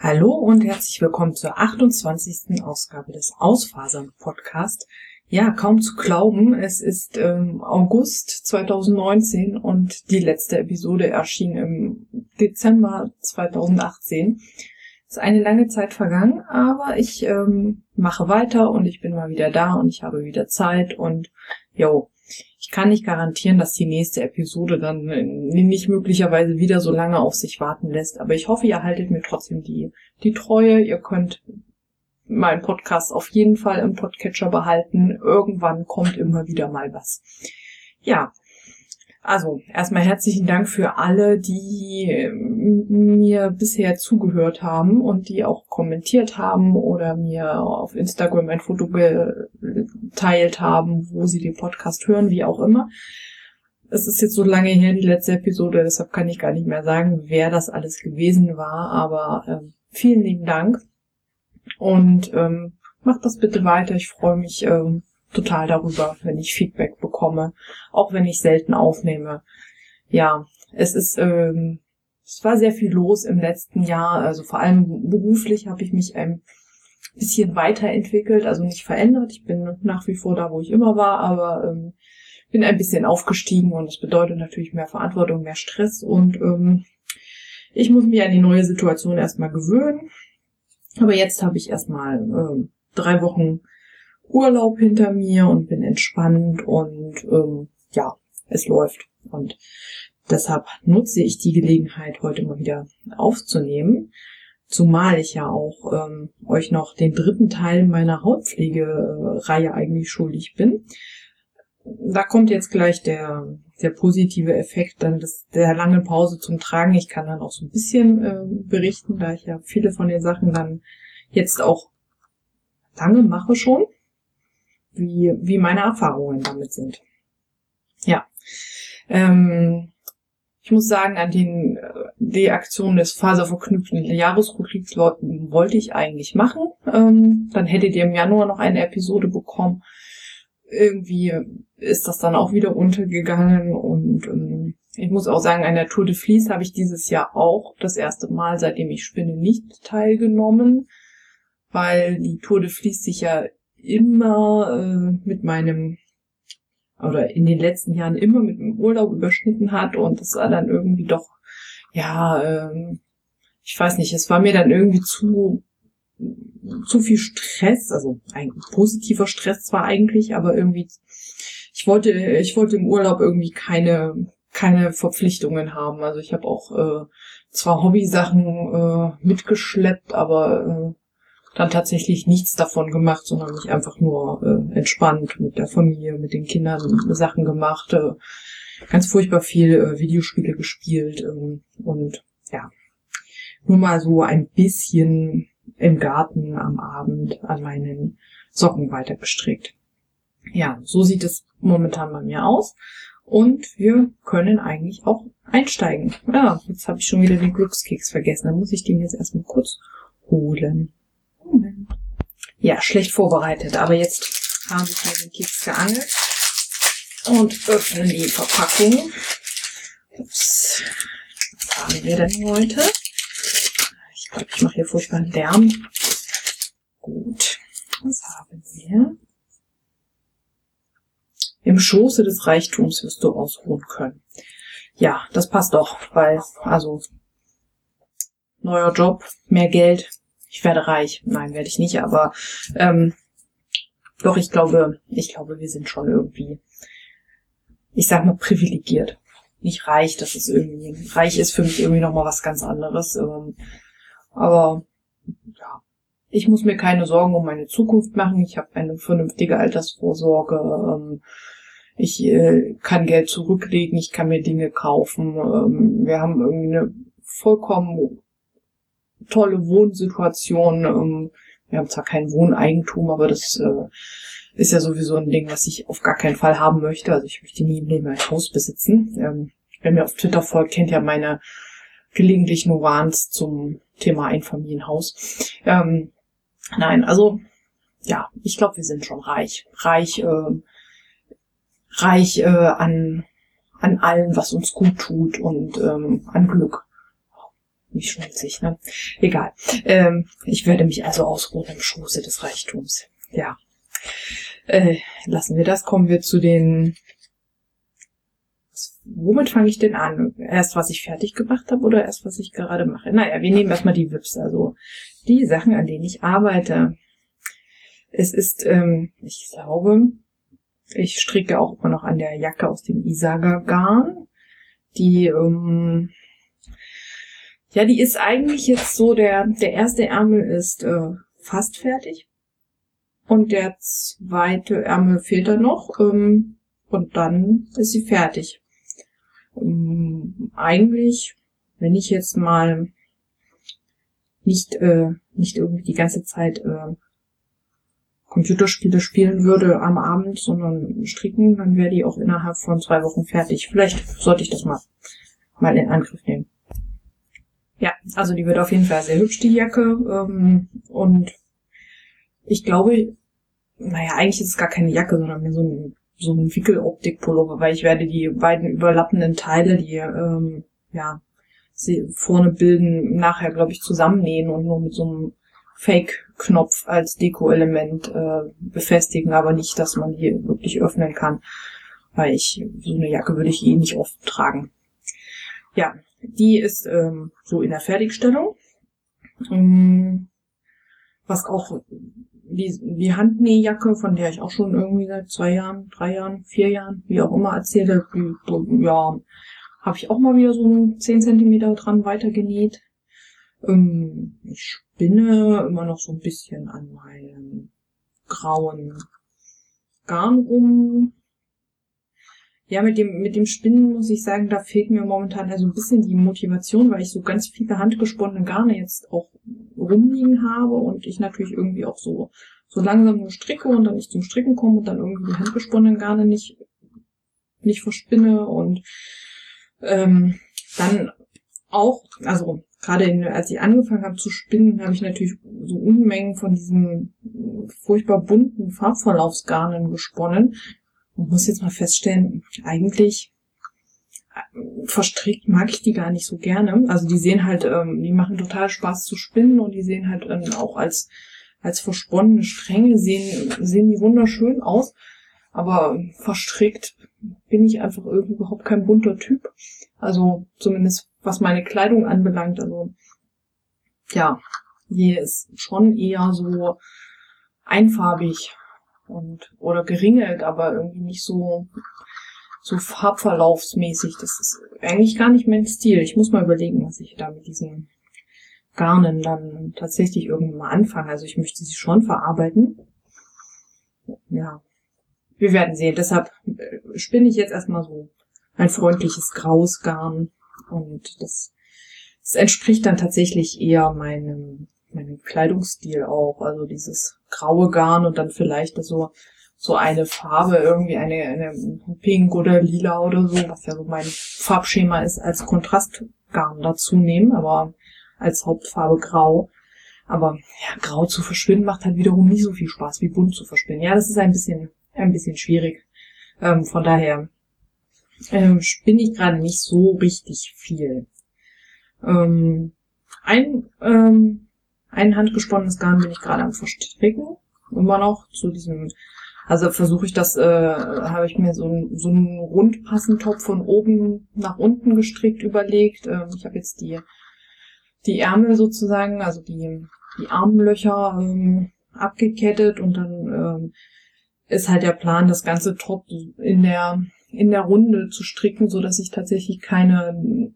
Hallo und herzlich willkommen zur 28. Ausgabe des Ausfasern Podcast. Ja, kaum zu glauben, es ist ähm, August 2019 und die letzte Episode erschien im Dezember 2018. Es ist eine lange Zeit vergangen, aber ich ähm, mache weiter und ich bin mal wieder da und ich habe wieder Zeit und jo, ich kann nicht garantieren, dass die nächste Episode dann nicht möglicherweise wieder so lange auf sich warten lässt. Aber ich hoffe, ihr haltet mir trotzdem die, die Treue. Ihr könnt meinen Podcast auf jeden Fall im Podcatcher behalten. Irgendwann kommt immer wieder mal was. Ja, also erstmal herzlichen Dank für alle, die ähm, mir bisher zugehört haben und die auch kommentiert haben oder mir auf Instagram ein Foto geteilt haben, wo sie den Podcast hören, wie auch immer. Es ist jetzt so lange her, die letzte Episode, deshalb kann ich gar nicht mehr sagen, wer das alles gewesen war, aber ähm, vielen lieben Dank und ähm, macht das bitte weiter. Ich freue mich ähm, total darüber, wenn ich Feedback bekomme, auch wenn ich selten aufnehme. Ja, es ist, ähm, es war sehr viel los im letzten Jahr, also vor allem beruflich habe ich mich ein bisschen weiterentwickelt, also nicht verändert. Ich bin nach wie vor da, wo ich immer war, aber ähm, bin ein bisschen aufgestiegen und das bedeutet natürlich mehr Verantwortung, mehr Stress und ähm, ich muss mich an die neue Situation erstmal gewöhnen. Aber jetzt habe ich erstmal ähm, drei Wochen Urlaub hinter mir und bin entspannt und ähm, ja, es läuft. Und deshalb nutze ich die Gelegenheit, heute mal wieder aufzunehmen. Zumal ich ja auch ähm, euch noch den dritten Teil meiner Hautpflegereihe eigentlich schuldig bin. Da kommt jetzt gleich der, der positive Effekt dann des, der langen Pause zum Tragen. Ich kann dann auch so ein bisschen äh, berichten, da ich ja viele von den Sachen dann jetzt auch lange mache schon wie, wie meine Erfahrungen damit sind. Ja. Ähm, ich muss sagen, an den, äh, die Aktion des faserverknüpften Jahresrückkriegs wollte ich eigentlich machen. Ähm, dann hättet ihr im Januar noch eine Episode bekommen. Irgendwie ist das dann auch wieder untergegangen und ähm, ich muss auch sagen, an der Tour de Vlies habe ich dieses Jahr auch das erste Mal, seitdem ich spinne, nicht teilgenommen, weil die Tour de Vlies sich ja immer äh, mit meinem oder in den letzten Jahren immer mit dem Urlaub überschnitten hat und das war dann irgendwie doch, ja, ähm, ich weiß nicht, es war mir dann irgendwie zu zu viel Stress, also ein positiver Stress zwar eigentlich, aber irgendwie ich wollte ich wollte im Urlaub irgendwie keine keine Verpflichtungen haben. Also ich habe auch äh, zwar Hobbysachen äh, mitgeschleppt, aber äh, dann tatsächlich nichts davon gemacht, sondern mich einfach nur äh, entspannt mit der Familie, mit den Kindern Sachen gemacht, äh, ganz furchtbar viel äh, Videospiele gespielt ähm, und ja, nur mal so ein bisschen im Garten am Abend an meinen Socken weiter gestrickt. Ja, so sieht es momentan bei mir aus. Und wir können eigentlich auch einsteigen. Ja, jetzt habe ich schon wieder den Glückskeks vergessen. Dann muss ich den jetzt erstmal kurz holen. Ja, schlecht vorbereitet, aber jetzt haben wir den Keks geangelt und öffnen die Verpackung. Ups. Was haben wir denn heute? Ich glaube, ich mache hier furchtbar einen Lärm. Gut. Was haben wir? Im Schoße des Reichtums wirst du ausruhen können. Ja, das passt doch, weil, also, neuer Job, mehr Geld, ich werde reich. Nein, werde ich nicht, aber ähm, doch, ich glaube, ich glaube, wir sind schon irgendwie, ich sag mal, privilegiert. Nicht reich, das ist irgendwie, reich ist für mich irgendwie nochmal was ganz anderes. Ähm, aber ja, ich muss mir keine Sorgen um meine Zukunft machen. Ich habe eine vernünftige Altersvorsorge. Ähm, ich äh, kann Geld zurücklegen, ich kann mir Dinge kaufen. Ähm, wir haben irgendwie eine vollkommen tolle Wohnsituation. Ähm, wir haben zwar kein Wohneigentum, aber das äh, ist ja sowieso ein Ding, was ich auf gar keinen Fall haben möchte. Also ich möchte nie Leben ein Haus besitzen. Ähm, wer mir auf Twitter folgt, kennt ja meine gelegentlichen Wahns zum Thema Einfamilienhaus. Ähm, nein, also ja, ich glaube, wir sind schon reich. Reich, äh, reich äh, an, an allem, was uns gut tut und ähm, an Glück Nicht schmutzig, ne? Egal. Ähm, ich werde mich also ausruhen im Schoße des Reichtums. Ja. Äh, lassen wir das. Kommen wir zu den womit fange ich denn an? Erst, was ich fertig gemacht habe oder erst, was ich gerade mache? Naja, wir nehmen erstmal die WIPs, also die Sachen, an denen ich arbeite. Es ist, ähm, ich glaube, ich stricke auch immer noch an der Jacke aus dem Isaga Garn. Die, ähm, ja, die ist eigentlich jetzt so, der, der erste Ärmel ist äh, fast fertig. Und der zweite Ärmel fehlt da noch. Ähm, und dann ist sie fertig. Ähm, eigentlich, wenn ich jetzt mal nicht, äh, nicht irgendwie die ganze Zeit äh, Computerspiele spielen würde am Abend, sondern stricken, dann wäre die auch innerhalb von zwei Wochen fertig. Vielleicht sollte ich das mal, mal in Angriff nehmen. Ja, also die wird auf jeden Fall sehr hübsch, die Jacke. Ähm, und ich glaube, naja, eigentlich ist es gar keine Jacke, sondern mehr so ein so ein Wickeloptik-Pullover, weil ich werde die beiden überlappenden Teile, die ähm, ja sie vorne bilden, nachher glaube ich zusammennähen und nur mit so einem Fake-Knopf als Deko-Element äh, befestigen, aber nicht, dass man die wirklich öffnen kann, weil ich so eine Jacke würde ich eh nicht oft tragen. Ja, die ist ähm, so in der Fertigstellung. Ähm, was auch die, die Handnähjacke, von der ich auch schon irgendwie seit zwei Jahren, drei Jahren, vier Jahren, wie auch immer erzähle, ja, habe ich auch mal wieder so zehn Zentimeter dran weitergenäht. Ähm, ich spinne immer noch so ein bisschen an meinem grauen Garn rum. Ja, mit dem, mit dem Spinnen muss ich sagen, da fehlt mir momentan also ein bisschen die Motivation, weil ich so ganz viele handgesponnene Garne jetzt auch rumliegen habe und ich natürlich irgendwie auch so, so langsam nur stricke und dann nicht zum Stricken komme und dann irgendwie die handgesponnenen Garne nicht, nicht verspinne und ähm, dann auch, also gerade in, als ich angefangen habe zu spinnen, habe ich natürlich so Unmengen von diesen furchtbar bunten Farbverlaufsgarnen gesponnen und muss jetzt mal feststellen, eigentlich verstrickt mag ich die gar nicht so gerne. Also die sehen halt, ähm, die machen total Spaß zu spinnen und die sehen halt ähm, auch als als versponnene Stränge sehen sehen die wunderschön aus. Aber verstrickt bin ich einfach irgendwie überhaupt kein bunter Typ. Also zumindest was meine Kleidung anbelangt. Also ja, hier ist schon eher so einfarbig und oder geringelt, aber irgendwie nicht so so farbverlaufsmäßig. Das ist eigentlich gar nicht mein Stil. Ich muss mal überlegen, was ich da mit diesen Garnen dann tatsächlich irgendwann mal anfange. Also ich möchte sie schon verarbeiten. Ja. Wir werden sehen. Deshalb äh, spinne ich jetzt erstmal so ein freundliches graues Garn. Und das, das entspricht dann tatsächlich eher meinem, meinem Kleidungsstil auch. Also dieses graue Garn und dann vielleicht so so eine Farbe, irgendwie eine, eine Pink oder Lila oder so, was ja so mein Farbschema ist, als Kontrastgarn dazu nehmen, aber als Hauptfarbe grau. Aber ja, grau zu verschwinden macht halt wiederum nicht so viel Spaß wie bunt zu verschwinden. Ja, das ist ein bisschen, ein bisschen schwierig. Ähm, von daher ähm, spinne ich gerade nicht so richtig viel. Ähm, ein, ähm, ein handgesponnenes Garn bin ich gerade am Verstricken. Immer noch zu diesem also versuche ich das, äh, habe ich mir so, ein, so einen Rundpassentopf von oben nach unten gestrickt überlegt. Ähm, ich habe jetzt die, die Ärmel sozusagen, also die, die Armlöcher ähm, abgekettet und dann ähm, ist halt der Plan, das ganze Top in der in der Runde zu stricken, so dass ich tatsächlich keine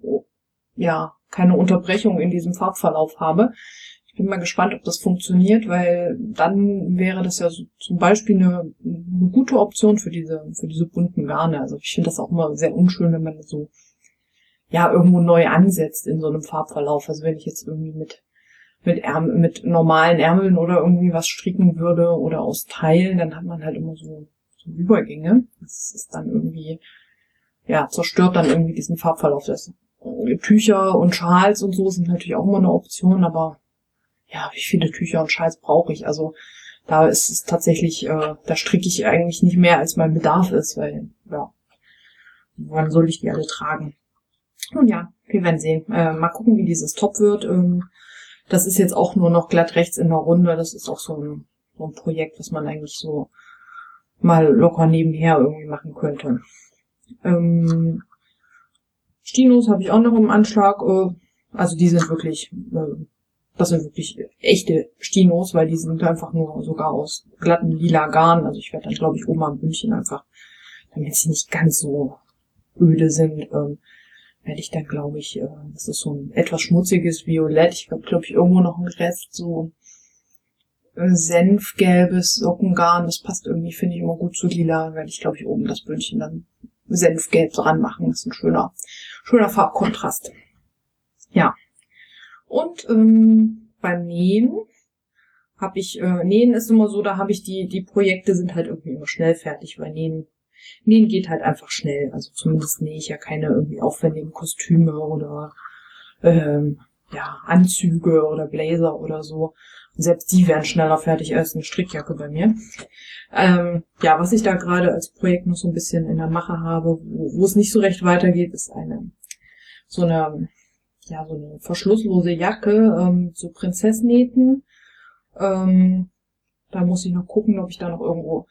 ja keine Unterbrechung in diesem Farbverlauf habe. Ich bin mal gespannt, ob das funktioniert, weil dann wäre das ja so zum Beispiel eine, eine gute Option für diese, für diese bunten Garne. Also ich finde das auch immer sehr unschön, wenn man so, ja, irgendwo neu ansetzt in so einem Farbverlauf. Also wenn ich jetzt irgendwie mit, mit Ärmel, mit normalen Ärmeln oder irgendwie was stricken würde oder aus Teilen, dann hat man halt immer so, so Übergänge. Das ist dann irgendwie, ja, zerstört dann irgendwie diesen Farbverlauf. Das Tücher und Schals und so sind natürlich auch immer eine Option, aber ja, wie viele Tücher und Schals brauche ich? Also da ist es tatsächlich, äh, da stricke ich eigentlich nicht mehr, als mein Bedarf ist, weil, ja, wann soll ich die alle tragen? Nun ja, wir werden sehen. Äh, mal gucken, wie dieses Top wird. Ähm, das ist jetzt auch nur noch glatt rechts in der Runde. Das ist auch so ein, so ein Projekt, was man eigentlich so mal locker nebenher irgendwie machen könnte. Ähm, Stinos habe ich auch noch im Anschlag. Äh, also die sind wirklich, äh, das sind wirklich echte Stinos, weil die sind einfach nur sogar aus glatten lila Garn. Also ich werde dann, glaube ich, oben am Bündchen einfach, damit sie nicht ganz so öde sind, ähm, werde ich dann, glaube ich, äh, das ist so ein etwas schmutziges Violett. Ich habe, glaube ich, irgendwo noch einen Rest so senfgelbes Sockengarn. Das passt irgendwie, finde ich, immer gut zu lila. Werde ich, glaube ich, oben das Bündchen dann senfgelb dran machen. Das ist ein schöner, schöner Farbkontrast. Ja. Und ähm, beim Nähen habe ich, äh, Nähen ist immer so, da habe ich die, die Projekte sind halt irgendwie immer schnell fertig, weil Nähen Nähen geht halt einfach schnell. Also zumindest nähe ich ja keine irgendwie aufwendigen Kostüme oder ähm, ja, Anzüge oder Blazer oder so. Und selbst die werden schneller fertig als eine Strickjacke bei mir. Ähm, ja, was ich da gerade als Projekt noch so ein bisschen in der Mache habe, wo, wo es nicht so recht weitergeht, ist eine so eine ja so eine verschlusslose Jacke, ähm, so Prinzessnähten. Ähm, da muss ich noch gucken, ob ich da noch irgendwo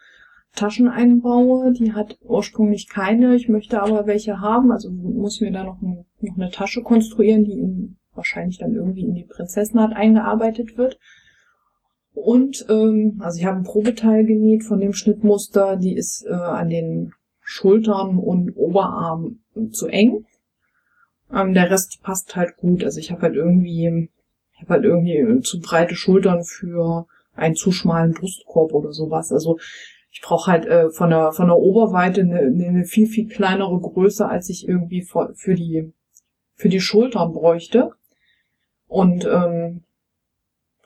Taschen einbaue. Die hat ursprünglich keine. Ich möchte aber welche haben. Also muss ich mir da noch, ein, noch eine Tasche konstruieren, die in, wahrscheinlich dann irgendwie in die Prinzessenart eingearbeitet wird. Und ähm, also ich habe ein Probeteil genäht von dem Schnittmuster. Die ist äh, an den Schultern und Oberarm zu eng. Ähm, der Rest passt halt gut. Also ich habe halt irgendwie, ich habe halt irgendwie zu breite Schultern für einen zu schmalen Brustkorb oder sowas. Also ich brauche halt äh, von der von der Oberweite eine, eine viel viel kleinere Größe, als ich irgendwie für, für die für die Schultern bräuchte. Und ähm,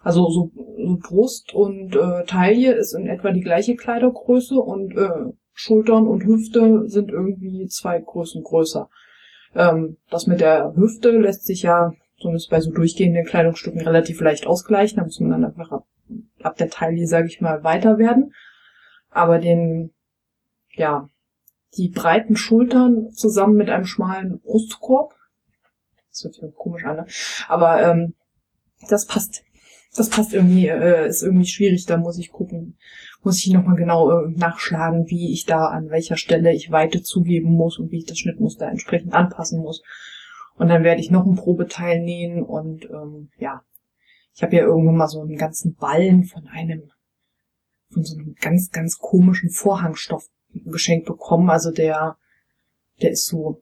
also so, so Brust und äh, Taille ist in etwa die gleiche Kleidergröße und äh, Schultern und Hüfte sind irgendwie zwei Größen größer. Ähm, das mit der Hüfte lässt sich ja zumindest bei so durchgehenden Kleidungsstücken relativ leicht ausgleichen. Da muss man dann einfach ab, ab der Taille, sage ich mal, weiter werden aber den, ja, die breiten Schultern zusammen mit einem schmalen Brustkorb, das hört sich komisch an, ne? aber ähm, das passt, das passt irgendwie, äh, ist irgendwie schwierig, da muss ich gucken, muss ich nochmal genau äh, nachschlagen, wie ich da an welcher Stelle ich Weite zugeben muss und wie ich das Schnittmuster entsprechend anpassen muss. Und dann werde ich noch ein Probeteil nähen und ähm, ja, ich habe ja irgendwann mal so einen ganzen Ballen von einem von so einem ganz, ganz komischen Vorhangstoff geschenkt bekommen. Also der, der ist so,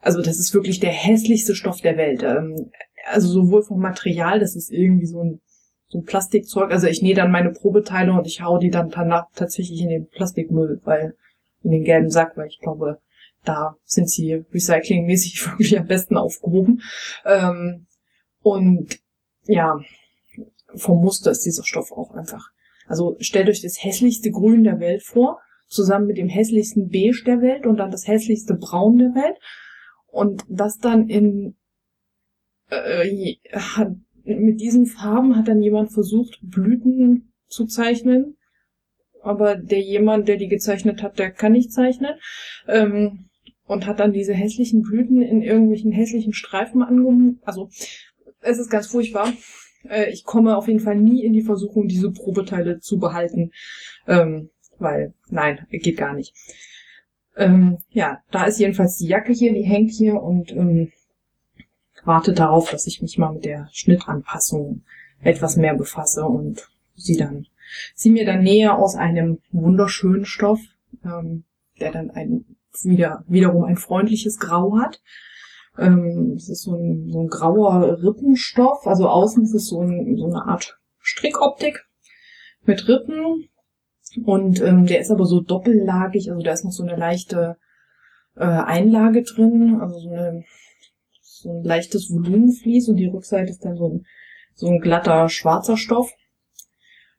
also das ist wirklich der hässlichste Stoff der Welt. Ähm, also sowohl vom Material, das ist irgendwie so ein, so ein Plastikzeug. Also ich nähe dann meine Probeteile und ich hau die dann danach tatsächlich in den Plastikmüll, weil in den gelben Sack, weil ich glaube, da sind sie recyclingmäßig wirklich am besten aufgehoben. Ähm, und ja, vom Muster ist dieser Stoff auch einfach also stellt euch das hässlichste Grün der Welt vor, zusammen mit dem hässlichsten Beige der Welt und dann das hässlichste Braun der Welt. Und das dann in äh, mit diesen Farben hat dann jemand versucht, Blüten zu zeichnen. Aber der jemand, der die gezeichnet hat, der kann nicht zeichnen. Ähm, und hat dann diese hässlichen Blüten in irgendwelchen hässlichen Streifen angehoben. Also es ist ganz furchtbar. Äh, ich komme auf jeden Fall nie in die Versuchung, diese Probeteile zu behalten. Ähm, weil, nein, geht gar nicht. Ähm, ja, da ist jedenfalls die Jacke hier, die hängt hier und ähm, wartet darauf, dass ich mich mal mit der Schnittanpassung etwas mehr befasse und sie dann, sie mir dann näher aus einem wunderschönen Stoff, ähm, der dann ein, wieder, wiederum ein freundliches Grau hat, ähm, es ist so ein, so ein grauer Rippenstoff. Also außen ist es so, ein, so eine Art Strickoptik mit Rippen. Und ähm, der ist aber so doppellagig, also da ist noch so eine leichte äh, Einlage drin, also so, eine, so ein leichtes Volumenvlies und die Rückseite ist dann so ein, so ein glatter schwarzer Stoff.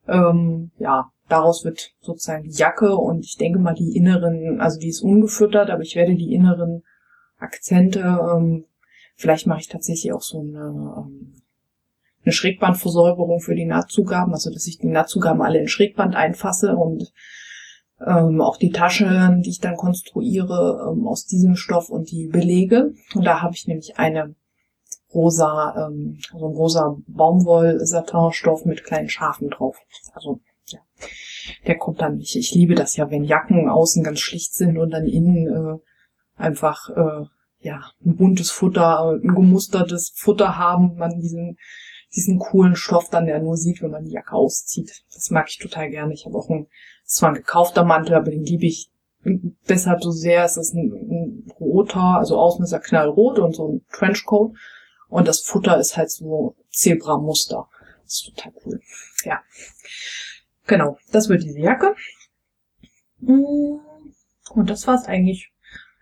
Ähm, ja, daraus wird sozusagen die Jacke und ich denke mal die inneren, also die ist ungefüttert, aber ich werde die inneren Akzente. Ähm, vielleicht mache ich tatsächlich auch so eine, ähm, eine Schrägbandversäuberung für die Nahtzugaben, also dass ich die Nahtzugaben alle in Schrägband einfasse und Ähm, auch die Taschen, die ich dann konstruiere ähm, aus diesem Stoff und die Belege. Und da habe ich nämlich eine rosa, ähm, so ein rosa Baumwoll-Satinstoff mit kleinen Schafen drauf. Also ja, der kommt dann nicht. Ich liebe das ja, wenn Jacken außen ganz schlicht sind und dann innen äh, einfach äh, ja ein buntes Futter, ein gemustertes Futter haben, man diesen diesen coolen Stoff dann ja nur sieht, wenn man die Jacke auszieht. Das mag ich total gerne. Ich habe auch ein, zwar ein gekaufter Mantel, aber den liebe ich deshalb so sehr. Es ist ein, ein roter, also außen ist er knallrot und so ein Trenchcoat. Und das Futter ist halt so Zebra-Muster. Das ist total cool. Ja. Genau, das wird diese Jacke. Und das war's eigentlich.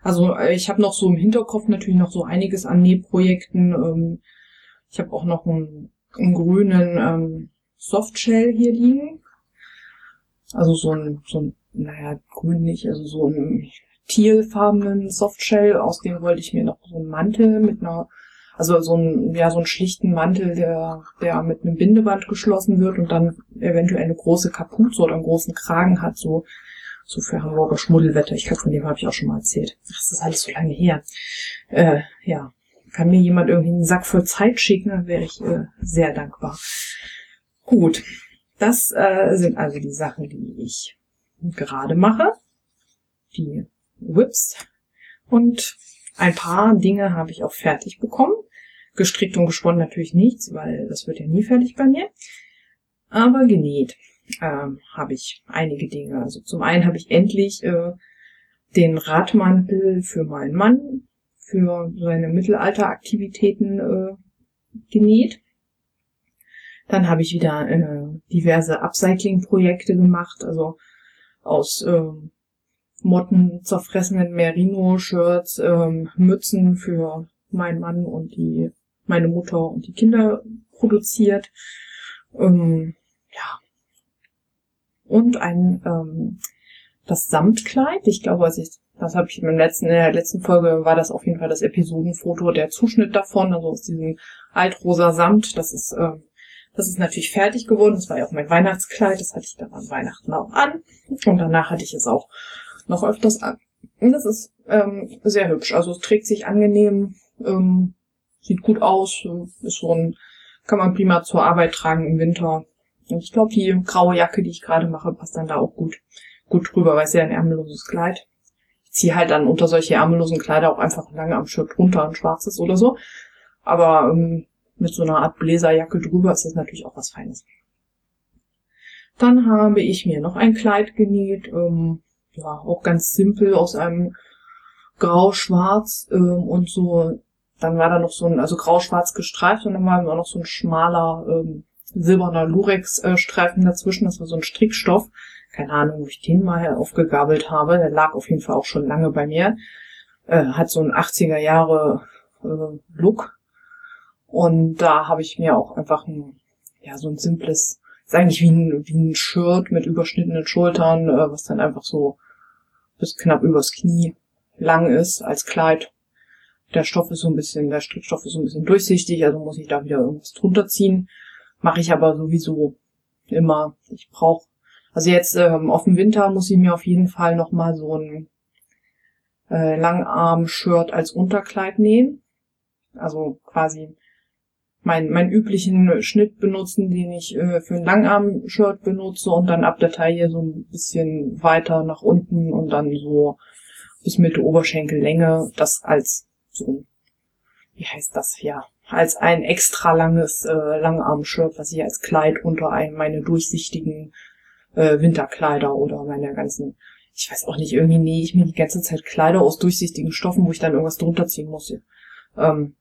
Also ich habe noch so im Hinterkopf natürlich noch so einiges an Nähprojekten. Ähm, ich habe auch noch einen einen grünen ähm, Softshell hier liegen. Also so ein, so ein, naja, grün nicht, also so ein tealfarbenen Softshell, aus dem wollte ich mir noch so einen Mantel mit einer, also so ein, ja, so einen schlichten Mantel, der, der mit einem Bindeband geschlossen wird und dann eventuell eine große Kapuze oder einen großen Kragen hat, so, so für Hamburger Schmuddelwetter. Ich glaube, von dem habe ich auch schon mal erzählt. Das ist alles so lange her. Äh, ja, kann mir jemand irgendwie einen Sack voll Zeit schicken, dann wäre ich äh, sehr dankbar. Gut, das äh, sind also die Sachen, die ich gerade mache. Die Whips. Und ein paar Dinge habe ich auch fertig bekommen. Gestrickt und gesponnen natürlich nichts, weil das wird ja nie fertig bei mir. Aber genäht ähm, habe ich einige Dinge. Also zum einen habe ich endlich äh, den Radmantel für meinen Mann für seine Mittelalteraktivitäten äh, genäht. Dann habe ich wieder äh, diverse Upcycling-Projekte gemacht, also aus äh, Motten zerfressenen Merino-Shirts, äh, Mützen für meinen Mann und die meine Mutter und die Kinder produziert. Ähm, ja. Und ein ähm, das Samtkleid. Ich glaube, als ich das habe ich im letzten, in der letzten Folge war das auf jeden Fall das Episodenfoto, der Zuschnitt davon, also aus diesem altrosa Samt. Das ist, äh, das ist natürlich fertig geworden. Das war ja auch mein Weihnachtskleid. Das hatte ich dann an Weihnachten auch an. Und danach hatte ich es auch noch öfters an. Und das ist ähm, sehr hübsch. Also es trägt sich angenehm, ähm, sieht gut aus, ist so ein, kann man prima zur Arbeit tragen im Winter. Und ich glaube, die graue Jacke, die ich gerade mache, passt dann da auch gut, gut drüber, weil es ja ein ärmelloses Kleid ziehe halt dann unter solche ärmellosen Kleider auch einfach lange am Shirt runter, ein schwarzes oder so. Aber ähm, mit so einer Art Bläserjacke drüber ist das natürlich auch was Feines. Dann habe ich mir noch ein Kleid genäht, ähm, ja, auch ganz simpel aus einem grau-schwarz ähm, und so. Dann war da noch so ein, also grau-schwarz gestreift und dann war da noch so ein schmaler ähm, silberner Lurex-Streifen dazwischen. Das war so ein Strickstoff keine Ahnung, wo ich den mal aufgegabelt habe. Der lag auf jeden Fall auch schon lange bei mir. Äh, hat so einen 80er Jahre äh, Look. Und da habe ich mir auch einfach ein, ja, so ein simples, ist eigentlich wie ein, wie ein Shirt mit überschnittenen Schultern, äh, was dann einfach so bis knapp übers Knie lang ist als Kleid. Der Stoff ist so ein bisschen, der Strickstoff ist so ein bisschen durchsichtig, also muss ich da wieder irgendwas drunter ziehen. Mache ich aber sowieso immer. Ich brauche also jetzt ähm, auf dem Winter muss ich mir auf jeden Fall nochmal so ein äh, Langarm-Shirt als Unterkleid nähen. Also quasi meinen mein üblichen Schnitt benutzen, den ich äh, für ein Langarm-Shirt benutze und dann ab der Taille so ein bisschen weiter nach unten und dann so bis Mitte Oberschenkellänge. Das als so, wie heißt das, ja, als ein extra langes äh, Langarm-Shirt, was ich als Kleid unter ein, meine durchsichtigen äh, Winterkleider oder meine ganzen, ich weiß auch nicht, irgendwie nähe ich mir die ganze Zeit Kleider aus durchsichtigen Stoffen, wo ich dann irgendwas drunter ziehen muss. Ähm,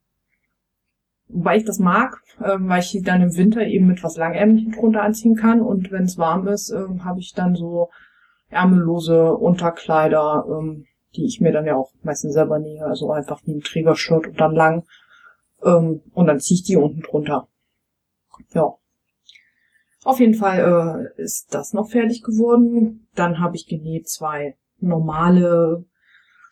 wobei ich das mag, ähm, weil ich die dann im Winter eben mit was Langärmlichen drunter anziehen kann und wenn es warm ist, ähm, habe ich dann so ärmellose Unterkleider, ähm, die ich mir dann ja auch meistens selber nähe, also einfach wie ein Trägershirt und dann lang ähm, und dann ziehe ich die unten drunter. Ja, auf jeden Fall äh, ist das noch fertig geworden. Dann habe ich genäht zwei normale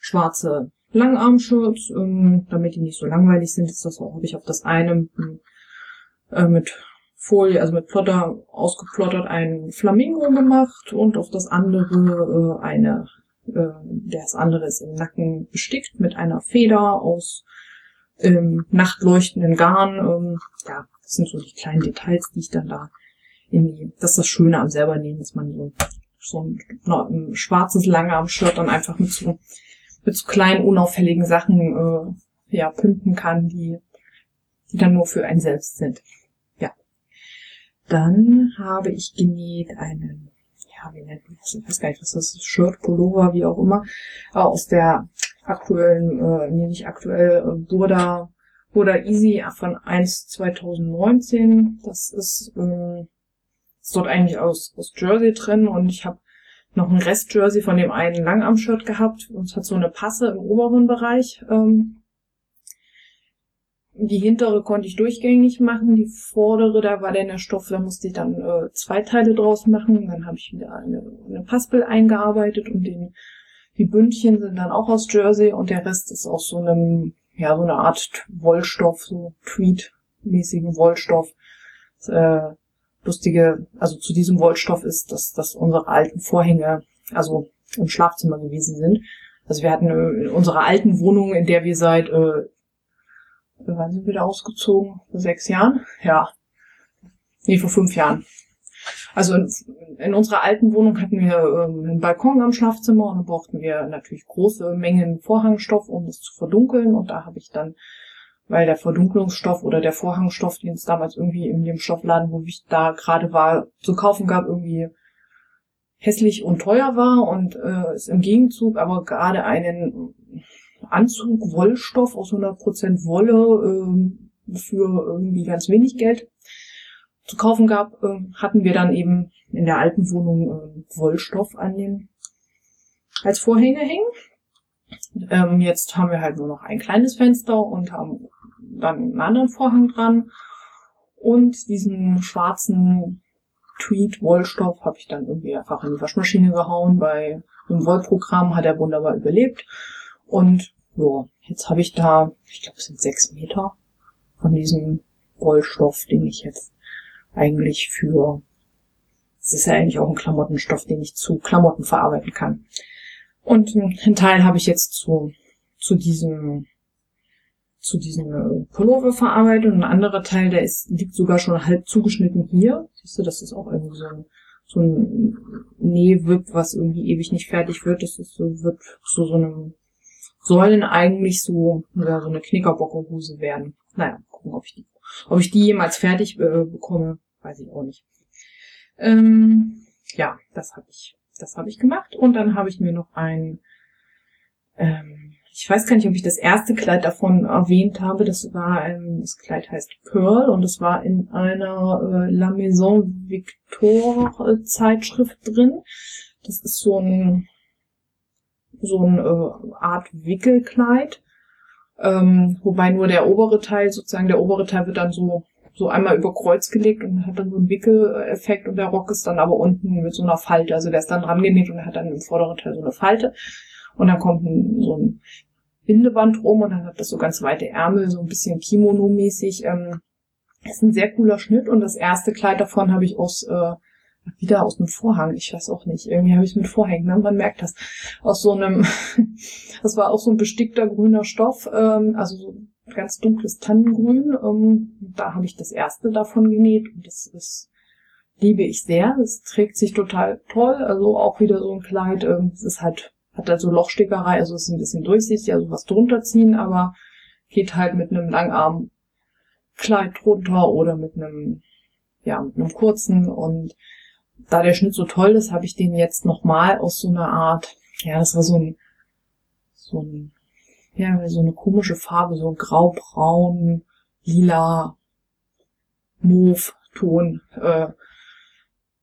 schwarze Langarmshirts, ähm, damit die nicht so langweilig sind. Ist das auch habe ich auf das eine äh, mit Folie, also mit Plotter ausgeplottert, ein Flamingo gemacht und auf das andere äh, eine, äh, das andere ist im Nacken bestickt mit einer Feder aus ähm, nachtleuchtenden Garn. Ähm, ja, das sind so die kleinen Details, die ich dann da in die, das ist das Schöne am selber nehmen, dass man so, so ein, ein schwarzes Langarm-Shirt dann einfach mit so, mit so kleinen, unauffälligen Sachen, äh, ja, pimpen kann, die, die dann nur für einen selbst sind. Ja. Dann habe ich genäht einen, ja, wie nennt man das? Ich weiß gar nicht, was das ist, Shirt, Pullover, wie auch immer, äh, aus der aktuellen, äh, nee, nicht aktuell, äh, Burda, Burda Easy von 1 2019. Das ist, äh, ist dort eigentlich aus, aus Jersey drin und ich habe noch ein Rest-Jersey von dem einen Langarm-Shirt gehabt und hat so eine Passe im oberen Bereich. Ähm, die hintere konnte ich durchgängig machen, die vordere, da war der Stoff, da musste ich dann äh, zwei Teile draus machen. Dann habe ich wieder eine, eine Paspel eingearbeitet und den die Bündchen sind dann auch aus Jersey und der Rest ist aus so einem, ja, so eine Art Wollstoff, so Tweed-mäßigen Wollstoff. äh, lustige, also zu diesem Wollstoff ist, dass, dass unsere alten Vorhänge, also im Schlafzimmer gewesen sind. Also wir hatten äh, unsere alten Wohnung, in der wir seit, äh, wann sind wir da ausgezogen? Vor sechs Jahren? Ja. Nee, vor fünf Jahren. Also in, in unserer alten Wohnung hatten wir ähm, einen Balkon am Schlafzimmer und da brauchten wir natürlich große Mengen Vorhangstoff, um es zu verdunkeln. Und da habe ich dann, weil der Verdunklungsstoff oder der Vorhangstoff, den es damals irgendwie in dem Stoffladen, wo ich da gerade war, zu kaufen gab, irgendwie hässlich und teuer war und äh, es im Gegenzug aber gerade einen Anzug Wollstoff aus 100% Wolle äh, für irgendwie ganz wenig Geld zu kaufen gab, äh, hatten wir dann eben in der alten Wohnung äh, Wollstoff an den als Vorhänge hängen. Ähm, jetzt haben wir halt nur noch ein kleines Fenster und haben dann einen anderen Vorhang dran. Und diesen schwarzen Tweed Wollstoff habe ich dann irgendwie einfach in die Waschmaschine gehauen. Bei einem Wollprogramm hat er wunderbar überlebt. Und ja, jetzt habe ich da, ich glaube, es sind sechs Meter von diesem Wollstoff, den ich jetzt eigentlich für, es ist ja eigentlich auch ein Klamottenstoff, den ich zu Klamotten verarbeiten kann. Und einen Teil habe ich jetzt zu, zu diesem, zu diesem Pullover verarbeitet und ein anderer Teil, der ist, liegt sogar schon halb zugeschnitten hier. Siehst du, das ist auch irgendwie so ein, so ein Nähwip, was irgendwie ewig nicht fertig wird. Das ist so, wird zu so einem, sollen eigentlich so, ja, so eine Knickerbockerhose werden. Naja, gucken, ob ich die, ob ich die jemals fertig äh, bekomme weiß ich auch nicht. Ähm, ja, das habe ich, das habe ich gemacht und dann habe ich mir noch ein, ähm, ich weiß gar nicht, ob ich das erste Kleid davon erwähnt habe. Das war, ähm, das Kleid heißt Pearl und es war in einer äh, La Maison Victor Zeitschrift drin. Das ist so ein so ein äh, Art Wickelkleid, ähm, wobei nur der obere Teil sozusagen der obere Teil wird dann so so einmal über Kreuz gelegt und hat dann so einen Wickeleffekt und der Rock ist dann aber unten mit so einer Falte. Also der ist dann dran genäht und hat dann im vorderen Teil so eine Falte. Und dann kommt ein, so ein Bindeband rum und dann hat das so ganz weite Ärmel, so ein bisschen Kimono-mäßig. Ähm, ist ein sehr cooler Schnitt und das erste Kleid davon habe ich aus äh, wieder aus einem Vorhang, ich weiß auch nicht, irgendwie habe ich es mit Vorhängen, ne? man merkt das, aus so einem, das war auch so ein bestickter grüner Stoff, ähm, also so ganz dunkles Tannengrün. Ähm, da habe ich das erste davon genäht und das ist liebe ich sehr. Das trägt sich total toll. Also auch wieder so ein Kleid. Ähm, es ist halt hat also Lochstickerei, also ist ein bisschen durchsichtig, also was drunter ziehen, aber geht halt mit einem Langarm Kleid drunter oder mit einem ja mit einem kurzen und da der Schnitt so toll ist, habe ich den jetzt nochmal aus so einer Art, ja, das war so ein so ein ja, so eine komische Farbe, so graubraun, lila, Mauve-Ton. Äh,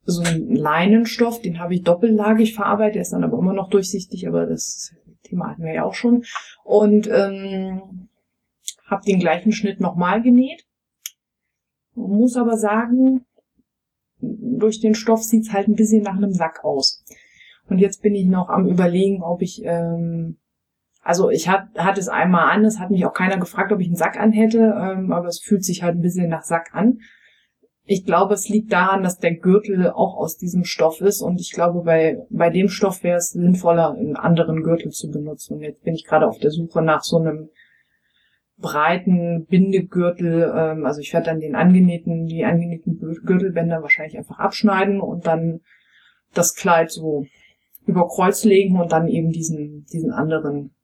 so ein Leinenstoff, den habe ich doppellagig verarbeitet, der ist dann aber immer noch durchsichtig, aber das Thema hatten wir ja auch schon. Und ähm, habe den gleichen Schnitt nochmal genäht. Muss aber sagen, durch den Stoff sieht's halt ein bisschen nach einem Sack aus. Und jetzt bin ich noch am überlegen, ob ich ähm, also ich hat, hatte es einmal an, es hat mich auch keiner gefragt, ob ich einen Sack an hätte, ähm, aber es fühlt sich halt ein bisschen nach Sack an. Ich glaube, es liegt daran, dass der Gürtel auch aus diesem Stoff ist und ich glaube, bei, bei dem Stoff wäre es sinnvoller, einen anderen Gürtel zu benutzen. Und jetzt bin ich gerade auf der Suche nach so einem breiten Bindegürtel. Ähm, also ich werde dann den angenähten, die angenähten Gürtelbänder wahrscheinlich einfach abschneiden und dann das Kleid so über Kreuz legen und dann eben diesen, diesen anderen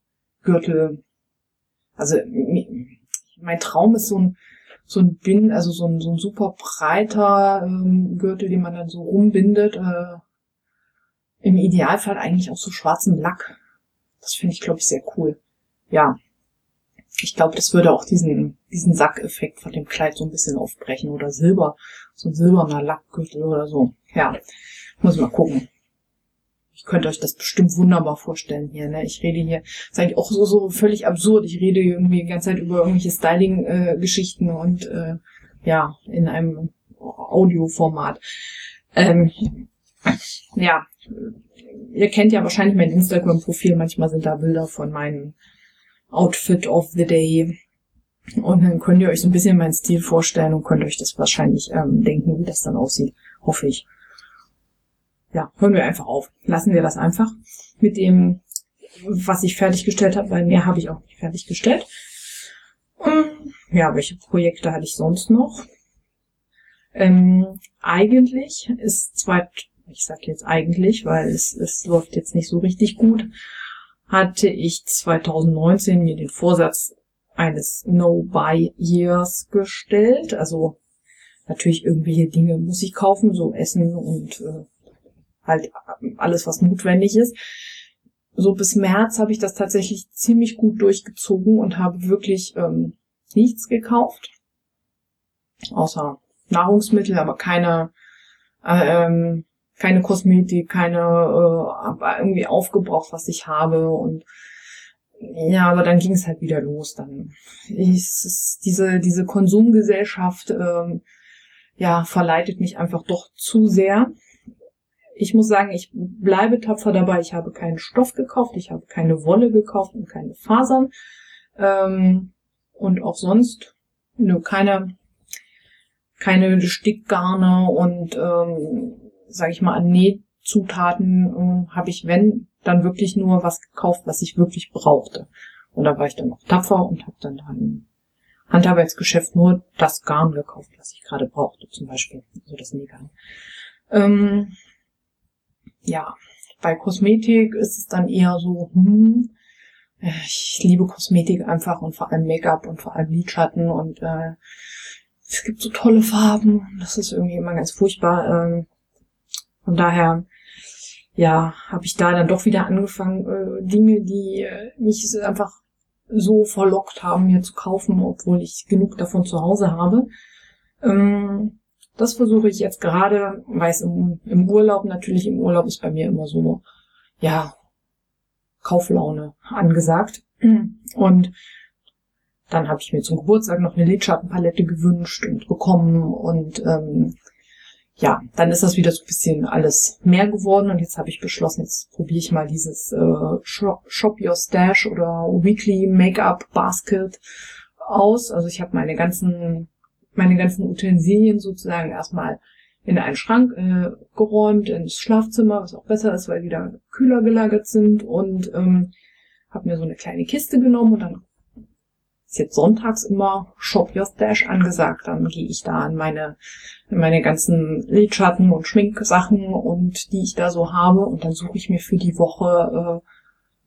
Gürtel. Also mein Traum ist so ein, so ein Bind, also so ein, so ein super breiter ähm, Gürtel, den man dann so rumbindet. Äh, Im Idealfall eigentlich auch so schwarzen Lack. Das finde ich, glaube ich, sehr cool. Ja. Ich glaube, das würde auch diesen, diesen Sackeffekt von dem Kleid so ein bisschen aufbrechen. Oder Silber, so ein silberner Lackgürtel oder so. Ja, muss ich mal gucken. Ich könnte euch das bestimmt wunderbar vorstellen hier. Ne? Ich rede hier, ist eigentlich auch so, so völlig absurd. Ich rede irgendwie die ganze Zeit über irgendwelche Styling-Geschichten äh, und äh, ja, in einem Audioformat. Ähm, ja, ihr kennt ja wahrscheinlich mein Instagram-Profil. Manchmal sind da Bilder von meinem Outfit of the Day. Und dann könnt ihr euch so ein bisschen meinen Stil vorstellen und könnt euch das wahrscheinlich ähm, denken, wie das dann aussieht. Hoffe ich ja, hören wir einfach auf. Lassen wir das einfach mit dem, was ich fertiggestellt habe, weil mehr habe ich auch nicht fertiggestellt. Ähm, ja, welche Projekte hatte ich sonst noch? Ähm, eigentlich ist zwar, ich sage jetzt eigentlich, weil es, es läuft jetzt nicht so richtig gut, hatte ich 2019 mir den Vorsatz eines No-Buy-Years gestellt. Also natürlich irgendwelche Dinge muss ich kaufen, so Essen und äh, halt alles, was notwendig ist. So bis März habe ich das tatsächlich ziemlich gut durchgezogen und habe wirklich ähm, nichts gekauft. Außer Nahrungsmittel, aber keine, ähm, keine Kosmetik, keine äh, irgendwie aufgebraucht, was ich habe und ja, aber dann ging es halt wieder los. Dann ist es diese diese Konsumgesellschaft ähm, ja verleitet mich einfach doch zu sehr ich muss sagen, ich bleibe tapfer dabei. Ich habe keinen Stoff gekauft, ich habe keine Wolle gekauft und keine Fasern. Ähm, und auch sonst nur keine, keine Stickgarne und, ähm, sage ich mal, an Nähzutaten äh, habe ich, wenn, dann wirklich nur was gekauft, was ich wirklich brauchte. Und da war ich dann auch tapfer und habe dann im Handarbeitsgeschäft nur das Garn gekauft, was ich gerade brauchte, zum Beispiel, also das Nähgarn. Ähm, ja, bei Kosmetik ist es dann eher so, hm, ich liebe Kosmetik einfach und vor allem Make-up und vor allem Lidschatten und äh, es gibt so tolle Farben. Das ist irgendwie immer ganz furchtbar. Ähm, von daher, ja, habe ich da dann doch wieder angefangen, äh, Dinge, die äh, mich einfach so verlockt haben, mir zu kaufen, obwohl ich genug davon zu Hause habe. Ähm, das versuche ich jetzt gerade, weil es im, im Urlaub, natürlich im Urlaub ist bei mir immer so, ja, Kauflaune angesagt. Und dann habe ich mir zum Geburtstag noch eine Lidschattenpalette gewünscht und bekommen und ähm, ja, dann ist das wieder so ein bisschen alles mehr geworden und jetzt habe ich beschlossen, jetzt probiere ich mal dieses äh, Shop, Shop Your Stash oder Weekly Make-up Basket aus. Also ich habe meine ganzen meine ganzen Utensilien sozusagen erstmal in einen Schrank äh, geräumt, ins Schlafzimmer, was auch besser ist, weil die da kühler gelagert sind und ähm, habe mir so eine kleine Kiste genommen und dann ist jetzt sonntags immer Shop Your Stash angesagt. Dann gehe ich da an meine, meine ganzen Lidschatten und Schminksachen und die ich da so habe und dann suche ich mir für die Woche äh,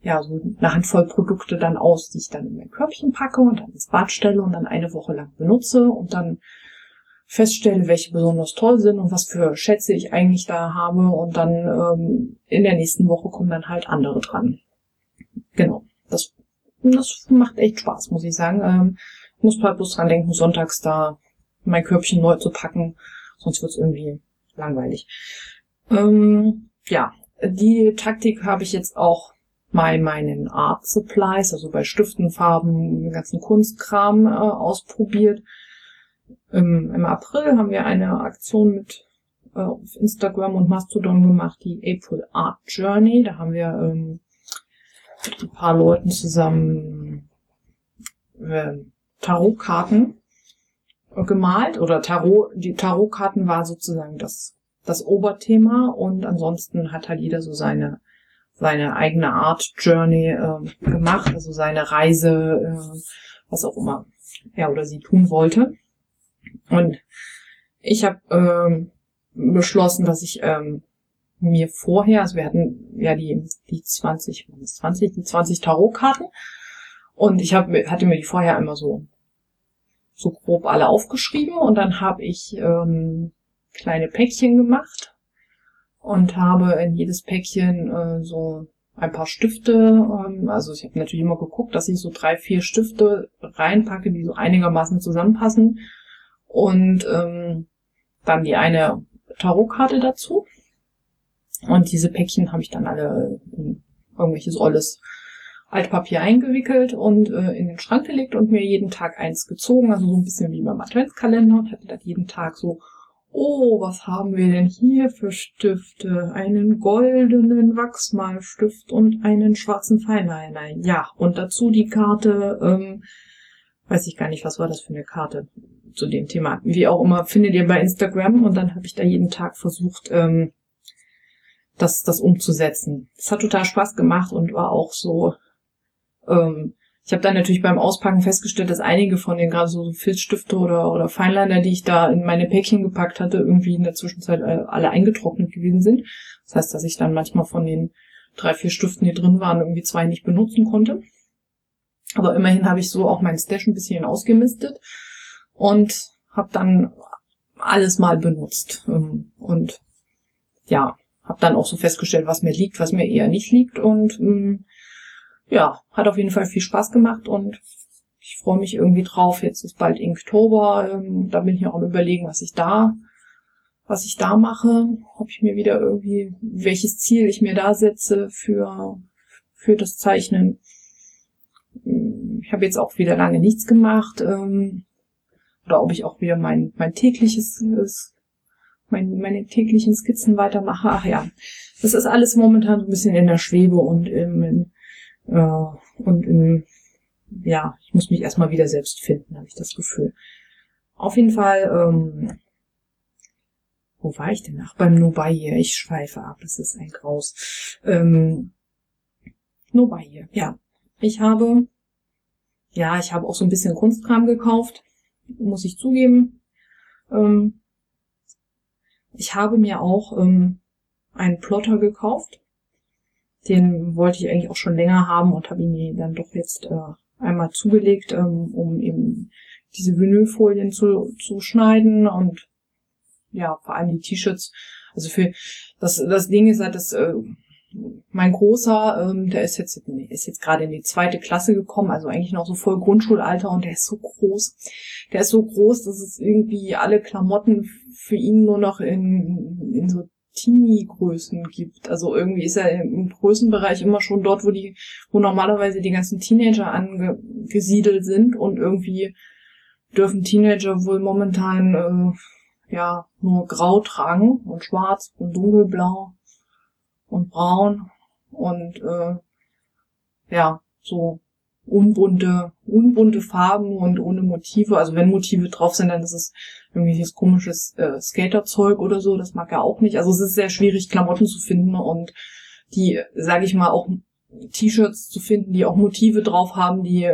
ja, so eine Handvoll Produkte dann aus, die ich dann in mein Körbchen packe und dann ins Bad stelle und dann eine Woche lang benutze und dann feststelle, welche besonders toll sind und was für Schätze ich eigentlich da habe und dann ähm, in der nächsten Woche kommen dann halt andere dran. Genau. Das, das macht echt Spaß, muss ich sagen. Ähm, ich muss halt bloß dran denken, sonntags da mein Körbchen neu zu packen, sonst wird's irgendwie langweilig. Ähm, ja, die Taktik habe ich jetzt auch bei meinen Art Supplies, also bei Stiften, Farben, ganzen Kunstkram äh, ausprobiert. Im, Im April haben wir eine Aktion mit äh, auf Instagram und Mastodon gemacht, die April Art Journey. Da haben wir ähm, mit ein paar Leuten zusammen äh, Tarotkarten gemalt oder Tarot, die Tarotkarten war sozusagen das, das Oberthema und ansonsten hat halt jeder so seine, seine eigene Art Journey äh, gemacht, also seine Reise, äh, was auch immer er oder sie tun wollte. Und ich habe ähm, beschlossen, dass ich ähm, mir vorher, also wir hatten ja die, die 20, 20, die 20 Tarotkarten. Und ich hab, hatte mir die vorher immer so so grob alle aufgeschrieben. Und dann habe ich ähm, kleine Päckchen gemacht und habe in jedes Päckchen äh, so ein paar Stifte, ähm, also ich habe natürlich immer geguckt, dass ich so drei, vier Stifte reinpacke, die so einigermaßen zusammenpassen. Und ähm, dann die eine Tarotkarte dazu. Und diese Päckchen habe ich dann alle in irgendwelches olles Altpapier eingewickelt und äh, in den Schrank gelegt und mir jeden Tag eins gezogen, also so ein bisschen wie beim Adventskalender. Und hatte dann jeden Tag so, oh, was haben wir denn hier für Stifte? Einen goldenen Wachsmalstift und einen schwarzen Feinliner. Ja, und dazu die Karte, ähm, weiß ich gar nicht, was war das für eine Karte zu dem Thema. Wie auch immer, findet ihr bei Instagram und dann habe ich da jeden Tag versucht, ähm, das, das umzusetzen. Das hat total Spaß gemacht und war auch so ähm, ich habe dann natürlich beim Auspacken festgestellt, dass einige von den gerade so Filzstifte oder, oder Feinliner, die ich da in meine Päckchen gepackt hatte, irgendwie in der Zwischenzeit äh, alle eingetrocknet gewesen sind. Das heißt, dass ich dann manchmal von den drei, vier Stiften, die drin waren, irgendwie zwei nicht benutzen konnte. Aber immerhin habe ich so auch mein Stash ein bisschen ausgemistet und habe dann alles mal benutzt. Ähm, und ja, habe dann auch so festgestellt, was mir liegt, was mir eher nicht liegt und ähm, ja, hat auf jeden Fall viel Spaß gemacht und ich freue mich irgendwie drauf. Jetzt ist bald Inktober, ähm, da bin ich auch am überlegen, was ich da, was ich da mache, ob ich mir wieder irgendwie, welches Ziel ich mir da setze für, für das Zeichnen. Ich habe jetzt auch wieder lange nichts gemacht, ähm, oder ob ich auch wieder mein, mein tägliches, mein, meine täglichen Skizzen weitermache. Ach ja, das ist alles momentan so ein bisschen in der Schwebe und im, äh, und in, ja, ich muss mich erstmal wieder selbst finden, habe ich das Gefühl. Auf jeden Fall, ähm, wo war ich denn nach? Beim Nobaye. Ich schweife ab, es ist ein Graus. Ähm, Nobaye, ja. Ich habe, ja, ich habe auch so ein bisschen Kunstkram gekauft, muss ich zugeben. Ähm, ich habe mir auch ähm, einen Plotter gekauft. Den wollte ich eigentlich auch schon länger haben und habe ihn dann doch jetzt äh, einmal zugelegt, ähm, um eben diese Vinylfolien zu, zu schneiden und ja, vor allem die T-Shirts. Also für das, das Ding ist halt, dass äh, mein Großer, ähm, der ist jetzt, ist jetzt gerade in die zweite Klasse gekommen, also eigentlich noch so voll Grundschulalter und der ist so groß. Der ist so groß, dass es irgendwie alle Klamotten für ihn nur noch in, in so Teenie-Größen gibt. Also irgendwie ist er im Größenbereich immer schon dort, wo die, wo normalerweise die ganzen Teenager angesiedelt sind und irgendwie dürfen Teenager wohl momentan äh, ja nur grau tragen und schwarz und dunkelblau und braun und äh, ja so unbunte, unbunte Farben und ohne Motive. Also wenn Motive drauf sind, dann ist es irgendwelches komisches äh, Skaterzeug oder so. Das mag er auch nicht. Also es ist sehr schwierig, Klamotten zu finden und die, sage ich mal, auch T-Shirts zu finden, die auch Motive drauf haben, die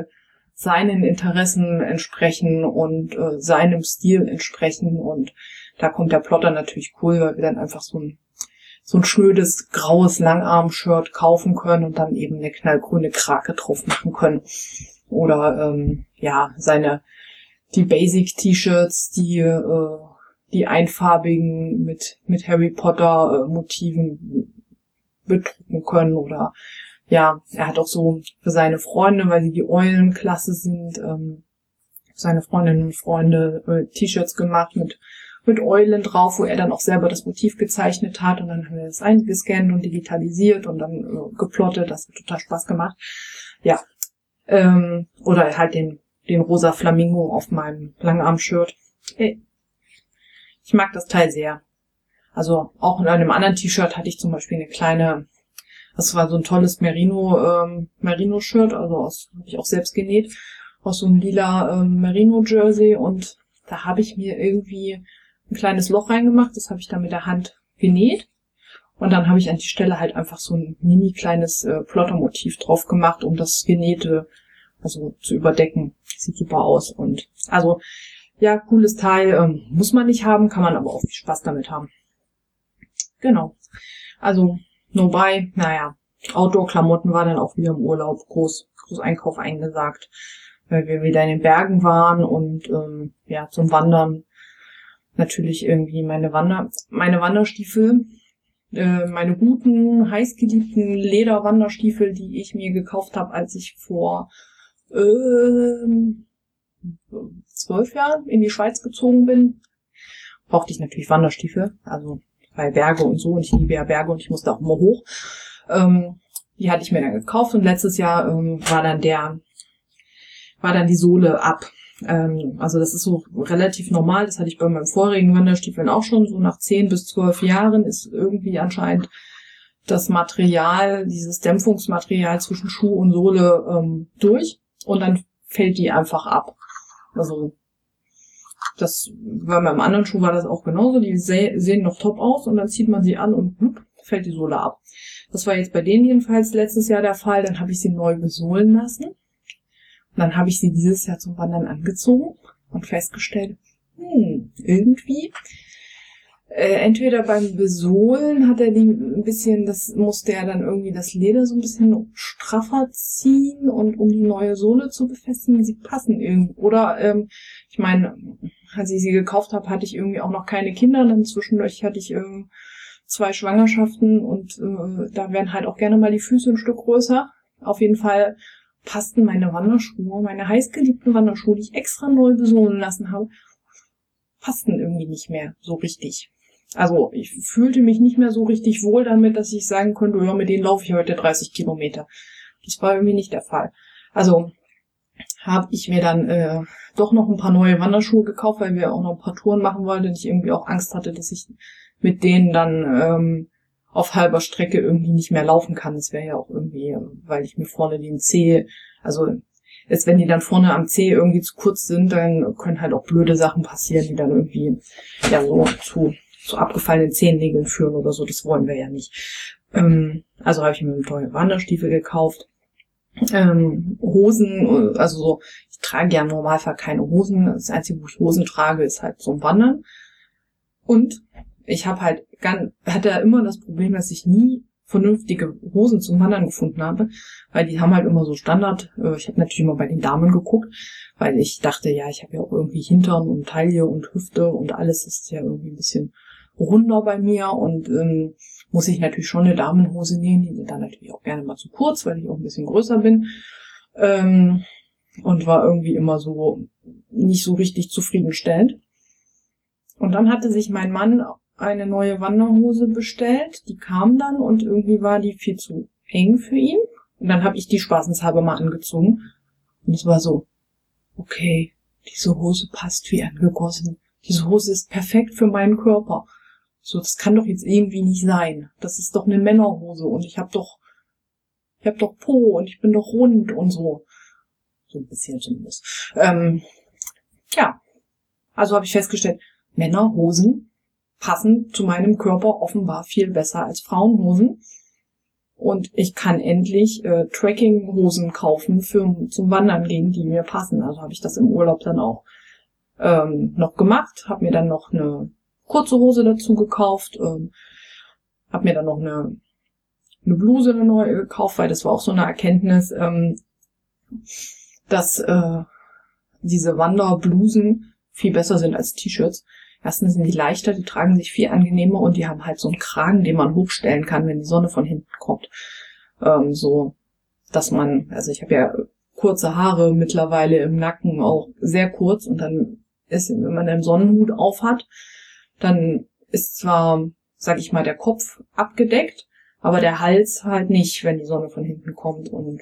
seinen Interessen entsprechen und äh, seinem Stil entsprechen. Und da kommt der Plotter natürlich cool, weil wir dann einfach so ein so ein schnödes graues Langarm-Shirt kaufen können und dann eben eine knallgrüne Krake drauf machen können. Oder ähm, ja, seine die Basic-T-Shirts, die äh, die einfarbigen mit mit Harry Potter äh, Motiven bedrucken können oder ja, er hat auch so für seine Freunde, weil sie die Eulenklasse sind, ähm, seine Freundinnen und Freunde äh, T-Shirts gemacht mit mit Eulen drauf, wo er dann auch selber das Motiv gezeichnet hat und dann haben wir das eingescannt und digitalisiert und dann äh, geplottet. Das hat total Spaß gemacht. Ja. Ähm, oder halt den, den rosa Flamingo auf meinem Langarm-Shirt. Ich mag das Teil sehr. Also auch in einem anderen T-Shirt hatte ich zum Beispiel eine kleine, das war so ein tolles Merino, ähm, Merino-Shirt, also aus, habe ich auch selbst genäht, aus so einem lila ähm, Merino-Jersey und Da habe ich mir irgendwie ein kleines Loch reingemacht, das habe ich dann mit der Hand genäht. Und dann habe ich an die Stelle halt einfach so ein mini kleines äh, Plottermotiv drauf gemacht, um das Genähte also zu überdecken. Sieht super aus. Und also ja, cooles Teil. Ähm, muss man nicht haben, kann man aber auch viel Spaß damit haben. Genau. Also, no buy, naja. Outdoor-Klamotten war dann auch wieder im Urlaub. Groß, groß Einkauf eingesagt. Weil wir wieder in den Bergen waren und ähm, ja, zum Wandern natürlich irgendwie meine Wander, meine Wanderstiefel, äh, meine guten, heißgeliebten Lederwanderstiefel, die ich mir gekauft habe, als ich vor ähm, zwölf Jahren in die Schweiz gezogen bin, brauchte ich natürlich Wanderstiefel, also bei Berge und so, und ich liebe ja Berge und ich musste auch immer hoch. Ähm, die hatte ich mir dann gekauft und letztes Jahr ähm, war dann der, war dann die Sohle ab. Ähm, also das ist so relativ normal, das hatte ich bei meinem vorigen Wanderstiefeln auch schon, so nach zehn bis zwölf Jahren ist irgendwie anscheinend das Material, dieses Dämpfungsmaterial zwischen Schuh und Sohle ähm, durch und dann fällt die einfach ab. Also das bei meinem anderen Schuh war das auch genauso. Die sehen noch top aus und dann zieht man sie an und hup, fällt die Sohle ab. Das war jetzt bei denen jedenfalls letztes Jahr der Fall. Dann habe ich sie neu besohlen lassen. Und dann habe ich sie dieses Jahr zum Wandern angezogen und festgestellt, hm, irgendwie äh, entweder beim Besohlen hat er die ein bisschen, das musste er dann irgendwie das Leder so ein bisschen straffer ziehen und um die neue Sohle zu befestigen, sie passen irgendwie. Oder ähm, ich meine, als ich sie gekauft habe, hatte ich irgendwie auch noch keine Kinder, dann zwischendurch hatte ich ähm, zwei Schwangerschaften und äh, da werden halt auch gerne mal die Füße ein Stück größer. Auf jeden Fall passten meine Wanderschuhe, meine heißgeliebten Wanderschuhe, die ich extra neu besohlen lassen habe, passten irgendwie nicht mehr so richtig. Also ich fühlte mich nicht mehr so richtig wohl damit, dass ich sagen konnte, ja, mit denen laufe ich heute 30 Kilometer. Das war irgendwie nicht der Fall. Also habe ich mir dann äh, doch noch ein paar neue Wanderschuhe gekauft, weil wir auch noch ein paar Touren machen wollten und ich irgendwie auch Angst hatte, dass ich mit denen dann ähm, auf halber Strecke irgendwie nicht mehr laufen kann. Das wäre ja auch irgendwie, weil ich mir vorne den Zeh, also jetzt wenn die dann vorne am Zeh irgendwie zu kurz sind, dann können halt auch blöde Sachen passieren, die dann irgendwie ja so zu zu abgefallenen Zehennägeln führen oder so. Das wollen wir ja nicht. Ähm, also habe ich mir tollen Wanderstiefel gekauft. Ähm, Hosen, also so, ich trage ja im Normalfall keine Hosen. Das Einzige, wo ich Hosen trage, ist halt zum Wandern. Und ich habe halt ganz, hatte immer das Problem, dass ich nie vernünftige Hosen zum Wandern gefunden habe, weil die haben halt immer so Standard. Äh, ich habe natürlich immer bei den Damen geguckt, weil ich dachte, ja, ich habe ja auch irgendwie Hintern und Taille und Hüfte und alles ist ja irgendwie ein bisschen runder bei mir und ähm, muss ich natürlich schon eine Damenhose nähen. Die sind dann natürlich auch gerne mal zu kurz, weil ich auch ein bisschen größer bin. Ähm, und war irgendwie immer so nicht so richtig zufriedenstellend. Und dann hatte sich mein Mann eine neue Wanderhose bestellt. Die kam dann und irgendwie war die viel zu eng für ihn. Und dann habe ich die spaßenshalber mal angezogen. Und es war so, okay, diese Hose passt wie angegossen. Diese Hose ist perfekt für meinen Körper. So, das kann doch jetzt irgendwie nicht sein. Das ist doch eine Männerhose und ich hab doch, ich hab doch Po und ich bin doch rund und so. So ein bisschen zumindest. Ähm, ja, also habe ich festgestellt, Männerhosen passen zu meinem Körper offenbar viel besser als Frauenhosen. Und ich kann endlich äh, Trekkinghosen kaufen für zum Wandern gehen, die mir passen. Also habe ich das im Urlaub dann auch ähm, noch gemacht, habe mir dann noch eine kurze Hose dazu gekauft, ähm, habe mir dann noch eine, eine Bluse eine neue gekauft, weil das war auch so eine Erkenntnis, ähm, dass äh, diese Wanderblusen viel besser sind als T-Shirts. Erstens sind die leichter, die tragen sich viel angenehmer und die haben halt so einen Kragen, den man hochstellen kann, wenn die Sonne von hinten kommt. Ähm, so, dass man, also ich habe ja kurze Haare mittlerweile im Nacken, auch sehr kurz und dann ist, wenn man einen Sonnenhut auf hat, dann ist zwar, sag ich mal, der Kopf abgedeckt, aber der Hals halt nicht, wenn die Sonne von hinten kommt. Und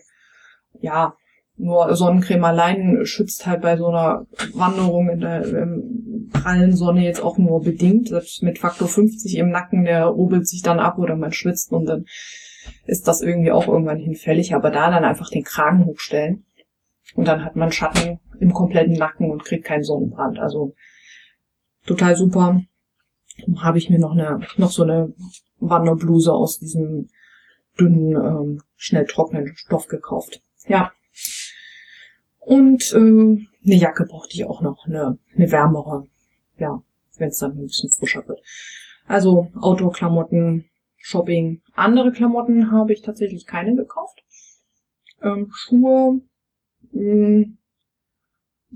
ja, nur Sonnencreme allein schützt halt bei so einer Wanderung in der ähm, prallen Sonne jetzt auch nur bedingt. Selbst mit Faktor 50 im Nacken, der rubbelt sich dann ab oder man schwitzt und dann ist das irgendwie auch irgendwann hinfällig. Aber da dann einfach den Kragen hochstellen und dann hat man Schatten im kompletten Nacken und kriegt keinen Sonnenbrand. Also total super. Habe ich mir noch eine, noch so eine Wanderbluse aus diesem dünnen, ähm, schnell trocknenden Stoff gekauft. Ja. Und äh, eine Jacke brauchte ich auch noch, eine, eine wärmere. Ja, wenn es dann ein bisschen frischer wird. Also Outdoor-Klamotten, Shopping. Andere Klamotten habe ich tatsächlich keine gekauft. Ähm, Schuhe. Mh, hm,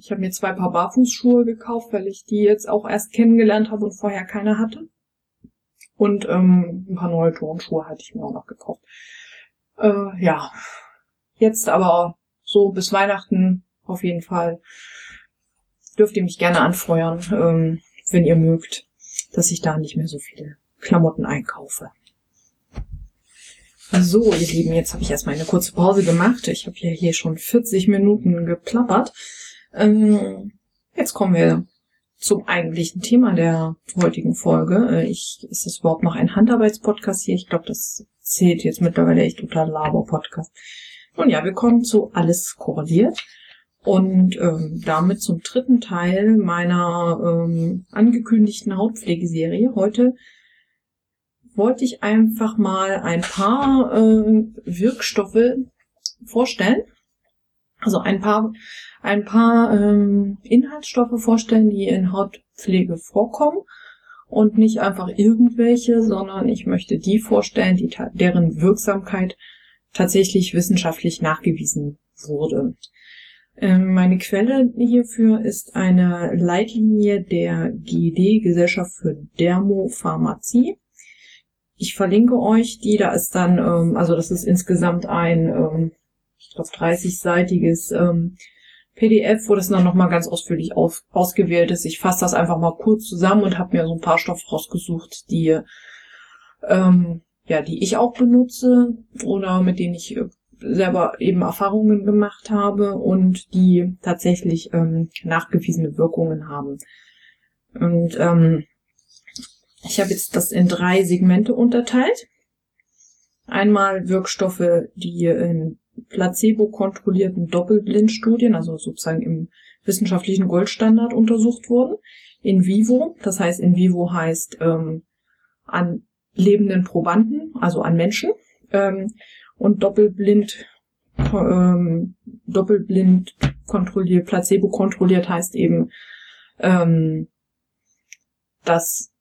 ich habe mir zwei Paar Barfußschuhe gekauft, weil ich die jetzt auch erst kennengelernt habe und vorher keine hatte. Und ähm, ein paar neue Turnschuhe hatte ich mir auch noch gekauft. Äh, ja, jetzt aber so bis Weihnachten auf jeden Fall dürft ihr mich gerne anfeuern, ähm, wenn ihr mögt, dass ich da nicht mehr so viele Klamotten einkaufe. So, ihr Lieben, jetzt habe ich erstmal eine kurze Pause gemacht. Ich habe ja hier schon 40 Minuten geplappert. Ähm, jetzt kommen wir zum eigentlichen Thema der heutigen Folge. Äh, ich, ist das überhaupt noch ein Handarbeitspodcast hier? Ich glaube, das zählt jetzt mittlerweile echt unter Laber-Podcast. Und ja, wir kommen zu Alles korreliert und ähm, damit zum dritten Teil meiner ähm, angekündigten Hautpflegeserie. Heute wollte ich einfach mal ein paar äh, Wirkstoffe vorstellen. Also ein paar, ein paar ähm, Inhaltsstoffe vorstellen, die in Hautpflege vorkommen und nicht einfach irgendwelche, sondern ich möchte die vorstellen, die deren Wirksamkeit tatsächlich wissenschaftlich nachgewiesen wurde. Ähm, meine Quelle hierfür ist eine Leitlinie der GED, Gesellschaft für Dermopharmazie. Ich verlinke euch die, da ist dann, ähm, also das ist insgesamt ein, ähm, ich glaube, 30-seitiges ähm, PDF, wo das dann nochmal ganz ausführlich ausgewählt ist. Ich fasse das einfach mal kurz zusammen und habe mir so ein paar Stoffe rausgesucht, die, ähm, ja, die ich auch benutze oder mit denen ich äh, selber eben Erfahrungen gemacht habe und die tatsächlich ähm, nachgewiesene Wirkungen haben. Und ähm, ich habe jetzt das in drei Segmente unterteilt. Einmal Wirkstoffe, die in placebo-kontrollierten Doppelblindstudien, also sozusagen im wissenschaftlichen Goldstandard untersucht wurden. In vivo, das heißt in vivo heißt ähm, an lebenden Probanden, also an Menschen. Ähm, und doppelblind, ähm, doppelblind kontrolliert, placebo kontrolliert heißt eben, ähm, dass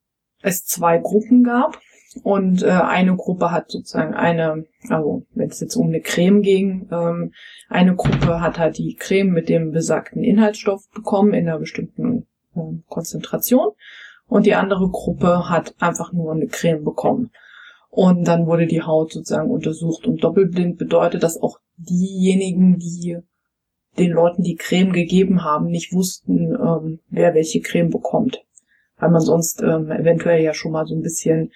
es zwei Gruppen gab und äh, eine Gruppe hat sozusagen eine, also wenn es jetzt um eine Creme ging, ähm, eine Gruppe hat halt die Creme mit dem besagten Inhaltsstoff bekommen in einer bestimmten äh, Konzentration und die andere Gruppe hat einfach nur eine Creme bekommen. Und dann wurde die Haut sozusagen untersucht. Und doppelblind bedeutet, dass auch diejenigen, die den Leuten die Creme gegeben haben, nicht wussten, ähm, wer welche Creme bekommt weil man sonst ähm, eventuell ja schon mal so ein bisschen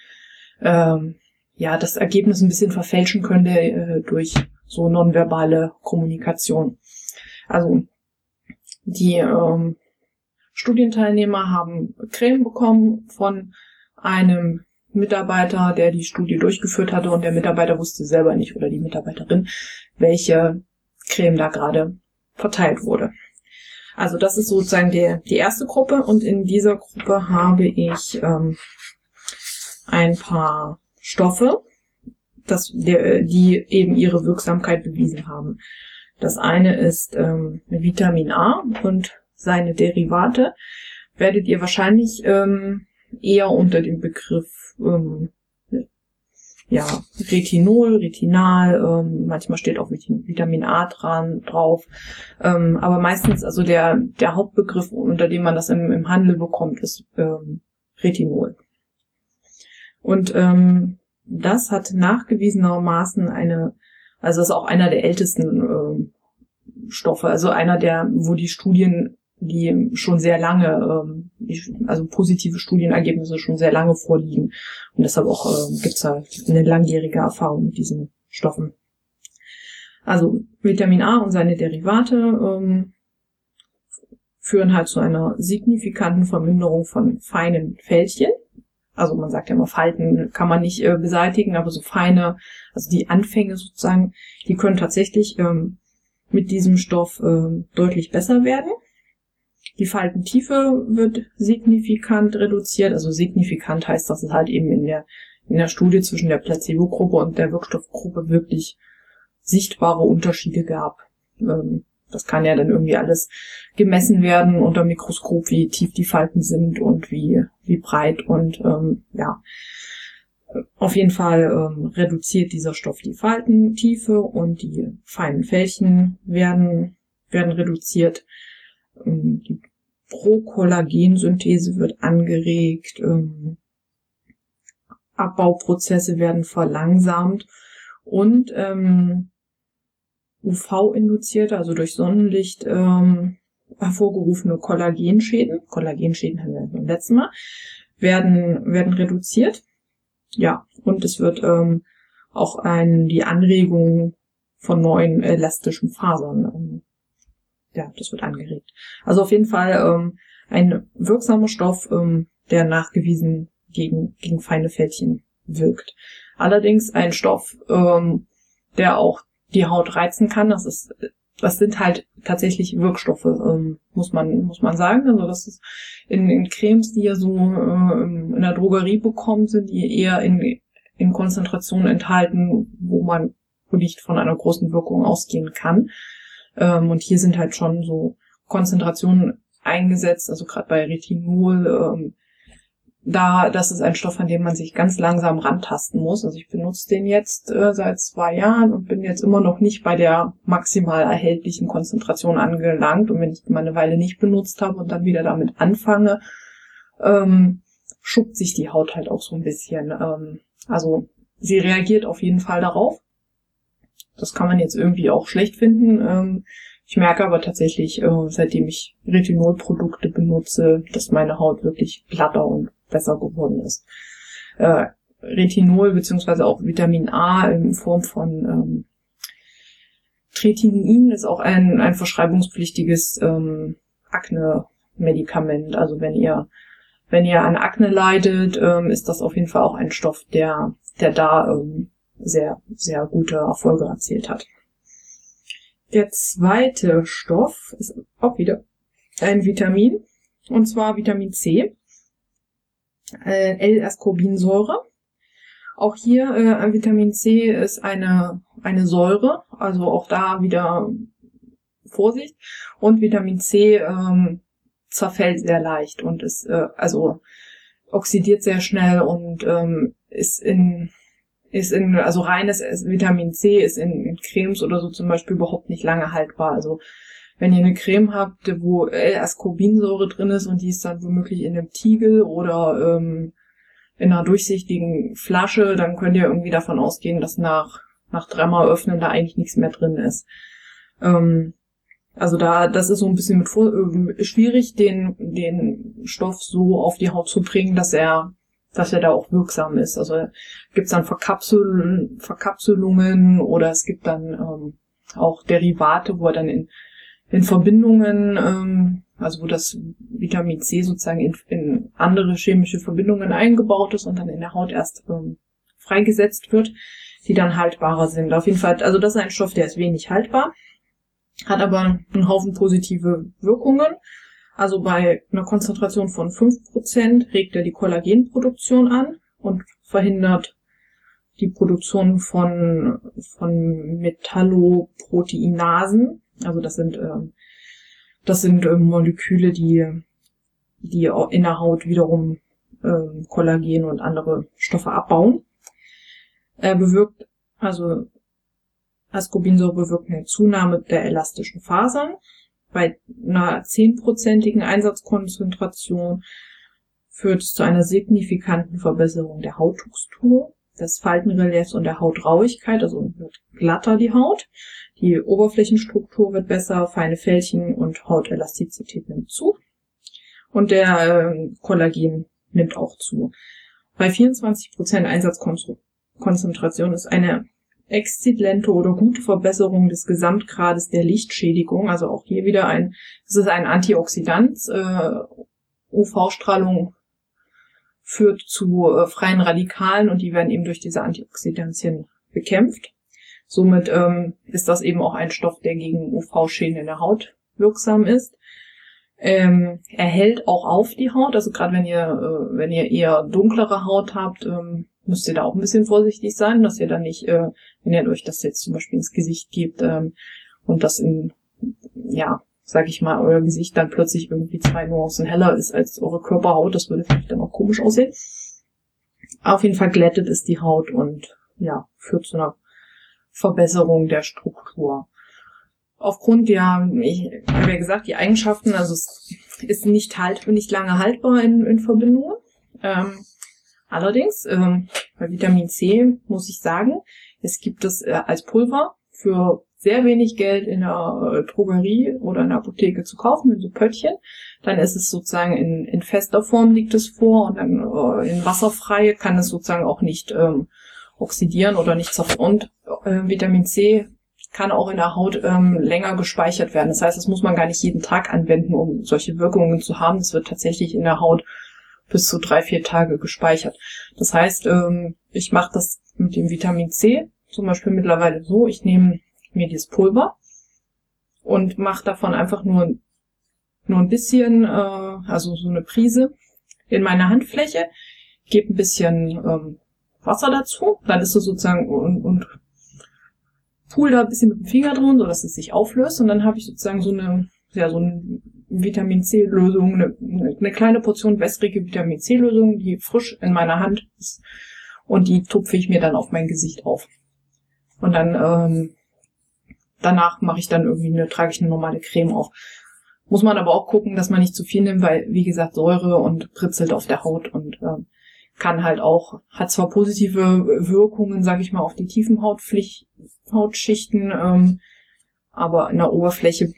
ähm, ja das Ergebnis ein bisschen verfälschen könnte äh, durch so nonverbale Kommunikation. Also die ähm, Studienteilnehmer haben Creme bekommen von einem Mitarbeiter, der die Studie durchgeführt hatte und der Mitarbeiter wusste selber nicht oder die Mitarbeiterin, welche Creme da gerade verteilt wurde. Also das ist sozusagen die, die erste Gruppe und in dieser Gruppe habe ich ähm, ein paar Stoffe, das, der, die eben ihre Wirksamkeit bewiesen haben. Das eine ist ähm, Vitamin A und seine Derivate. Werdet ihr wahrscheinlich ähm, eher unter dem Begriff ähm, ja, Retinol, Retinal, ähm, manchmal steht auch Vitamin A dran drauf. Ähm, aber meistens, also der, der Hauptbegriff, unter dem man das im, im Handel bekommt, ist ähm, Retinol. Und ähm, das hat nachgewiesenermaßen eine, also ist auch einer der ältesten äh, Stoffe, also einer der, wo die Studien die schon sehr lange, ähm, also positive Studienergebnisse schon sehr lange vorliegen. Und deshalb auch äh, gibt es halt eine langjährige Erfahrung mit diesen Stoffen. Also Vitamin A und seine Derivate ähm, führen halt zu einer signifikanten Verminderung von feinen Fältchen. Also man sagt ja immer, Falten kann man nicht äh, beseitigen, aber so feine, also die Anfänge sozusagen, die können tatsächlich ähm, mit diesem Stoff äh, deutlich besser werden. Die Faltentiefe wird signifikant reduziert. Also signifikant heißt, dass es halt eben in der, in der Studie zwischen der Placebo-Gruppe und der Wirkstoffgruppe wirklich sichtbare Unterschiede gab. Ähm, das kann ja dann irgendwie alles gemessen werden unter Mikroskop, wie tief die Falten sind und wie, wie breit und ähm, ja. Auf jeden Fall ähm, reduziert dieser Stoff die Faltentiefe und die feinen Fältchen werden, werden reduziert. Die Prokollagensynthese wird angeregt. Ähm, Abbauprozesse werden verlangsamt und ähm, UV-induzierte, also durch Sonnenlicht ähm, hervorgerufene Kollagenschäden, Kollagenschäden haben wir beim letzten Mal, werden, werden reduziert. Ja, und es wird ähm, auch ein, die Anregung von neuen elastischen Fasern, ähm, ja, das wird angeregt. Also auf jeden Fall ähm, ein wirksamer Stoff, ähm, der nachgewiesen gegen, gegen feine Fältchen wirkt. Allerdings ein Stoff, ähm, der auch die Haut reizen kann. Das ist, das sind halt tatsächlich Wirkstoffe, ähm, muss man, muss man sagen. Also das ist in, in Cremes, die ihr so äh, in der Drogerie bekommt, sind die eher in, in Konzentration enthalten, wo man nicht von einer großen Wirkung ausgehen kann. Ähm, und hier sind halt schon so Konzentrationen eingesetzt, also gerade bei Retinol, ähm, da, das ist ein Stoff, an dem man sich ganz langsam rantasten muss. Also ich benutze den jetzt äh, seit zwei Jahren und bin jetzt immer noch nicht bei der maximal erhältlichen Konzentration angelangt. Und wenn ich mal eine Weile nicht benutzt habe und dann wieder damit anfange, ähm, schubt sich die Haut halt auch so ein bisschen. Ähm, also sie reagiert auf jeden Fall darauf. Das kann man jetzt irgendwie auch schlecht finden. Ähm, ich merke aber tatsächlich, äh, seitdem ich Retinolprodukte benutze, dass meine Haut wirklich glatter und besser geworden ist. Äh, Retinol beziehungsweise auch Vitamin A in Form von ähm, Tretinin ist auch ein, ein verschreibungspflichtiges ähm, Akne-Medikament. Also wenn ihr wenn ihr an Akne leidet, ähm, ist das auf jeden Fall auch ein Stoff, der der da ähm, sehr sehr gute Erfolge erzielt hat. Der zweite Stoff ist auch wieder ein Vitamin und zwar Vitamin C äh, L-Ascorbinsäure. Auch hier äh, Vitamin C ist eine, eine Säure, also auch da wieder Vorsicht. Und Vitamin C ähm, zerfällt sehr leicht und ist äh, also oxidiert sehr schnell und ähm, ist in ist in also reines Vitamin C ist in, in Cremes oder so zum Beispiel überhaupt nicht lange haltbar. Also wenn ihr eine Creme habt, wo L-Ascorbinsäure drin ist und die ist dann womöglich in einem Tiegel oder ähm, in einer durchsichtigen Flasche, dann könnt ihr irgendwie davon ausgehen, dass nach, nach dreimal öffnen da eigentlich nichts mehr drin ist. Ähm, also da, das ist so ein bisschen mit äh, schwierig, den, den Stoff so auf die Haut zu bringen, dass er, dass er da auch wirksam ist. Also gibt's dann Verkapsel, Verkapselungen oder es gibt dann ähm, auch Derivate, wo er dann in in Verbindungen, ähm, also wo das Vitamin C sozusagen in, in andere chemische Verbindungen eingebaut ist und dann in der Haut erst ähm, freigesetzt wird, die dann haltbarer sind. Auf jeden Fall, also das ist ein Stoff, der ist wenig haltbar, hat aber einen Haufen positive Wirkungen. Also bei einer Konzentration von 5% regt er die Kollagenproduktion an und verhindert die Produktion von, von Metalloproteinasen, also das sind, ähm, das sind ähm, Moleküle, die, die in der Haut wiederum ähm, Kollagen und andere Stoffe abbauen. Er bewirkt, also Ascorbinsäure bewirkt eine Zunahme der elastischen Fasern. Bei einer zehnprozentigen Einsatzkonzentration führt es zu einer signifikanten Verbesserung der Hauttextur, des Faltenreliefs und der Hautrauigkeit, also wird glatter die Haut. Die Oberflächenstruktur wird besser, feine Fältchen und Hautelastizität nimmt zu. Und der äh, Kollagen nimmt auch zu. Bei 24% Einsatzkonzentration ist eine exzellente oder gute Verbesserung des Gesamtgrades der Lichtschädigung. Also auch hier wieder ein, das ist ein Antioxidant. Äh, UV-Strahlung führt zu äh, freien Radikalen und die werden eben durch diese Antioxidantien bekämpft. Somit ähm, ist das eben auch ein Stoff, der gegen UV-Schäden in der Haut wirksam ist. Ähm, er hält auch auf die Haut, also gerade wenn ihr, äh, wenn ihr eher dunklere Haut habt, ähm, müsst ihr da auch ein bisschen vorsichtig sein, dass ihr da nicht, äh, wenn ihr euch das jetzt zum Beispiel ins Gesicht gebt ähm, und das in, ja, sag ich mal, euer Gesicht dann plötzlich irgendwie zwei Nuancen heller ist als eure Körperhaut, das würde vielleicht dann auch komisch aussehen. Auf jeden Fall glättet es die Haut und ja, führt zu einer Verbesserung der Struktur aufgrund der, ich habe ja gesagt, die Eigenschaften, also es ist nicht halt, nicht lange haltbar in, in Verbindung. Ähm, allerdings, ähm, bei Vitamin C muss ich sagen, es gibt es äh, als Pulver für sehr wenig Geld in der äh, Drogerie oder in der Apotheke zu kaufen, in so Pöttchen. Dann ist es sozusagen in, in fester Form liegt es vor und dann äh, in wasserfrei kann es sozusagen auch nicht ähm, oxidieren oder nicht zerfallen. Und äh, Vitamin C kann auch in der Haut ähm, länger gespeichert werden. Das heißt, das muss man gar nicht jeden Tag anwenden, um solche Wirkungen zu haben. Es wird tatsächlich in der Haut bis zu drei, vier Tage gespeichert. Das heißt, ähm, ich mache das mit dem Vitamin C zum Beispiel mittlerweile so, ich nehme mir dieses Pulver und mache davon einfach nur, nur ein bisschen, äh, also so eine Prise in meine Handfläche, gebe ein bisschen ähm, Wasser dazu, dann ist es sozusagen und, und pool da ein bisschen mit dem Finger drin, so dass es sich auflöst und dann habe ich sozusagen so eine, ja, so eine Vitamin C Lösung, eine, eine kleine Portion wässrige Vitamin C Lösung, die frisch in meiner Hand ist und die tupfe ich mir dann auf mein Gesicht auf. Und dann ähm, danach mache ich dann irgendwie eine, trage ich eine normale Creme auf. Muss man aber auch gucken, dass man nicht zu viel nimmt, weil, wie gesagt, Säure und britzelt auf der Haut und ähm, kann halt auch, hat zwar positive Wirkungen, sage ich mal, auf die tiefen Hautpflicht, Hautschichten, ähm, aber in der Oberfläche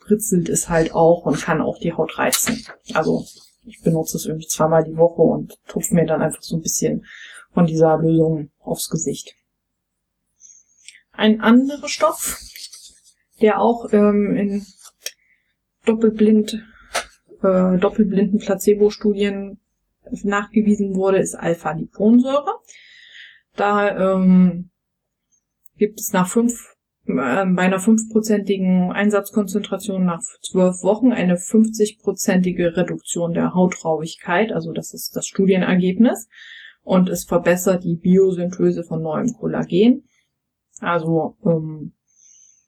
britzelt es halt auch und kann auch die Haut reizen. Also ich benutze es irgendwie zweimal die Woche und tupfe mir dann einfach so ein bisschen von dieser Lösung aufs Gesicht. Ein anderer Stoff, der auch ähm, in doppelblind, äh, doppelblinden Placebo-Studien nachgewiesen wurde, ist Alpha-Liponsäure. Da ähm, gibt es nach fünf, bei einer fünfprozentigen Einsatzkonzentration nach zwölf Wochen eine 50-prozentige Reduktion der Hautrauigkeit. Also das ist das Studienergebnis. Und es verbessert die Biosynthese von neuem Kollagen. Also ähm,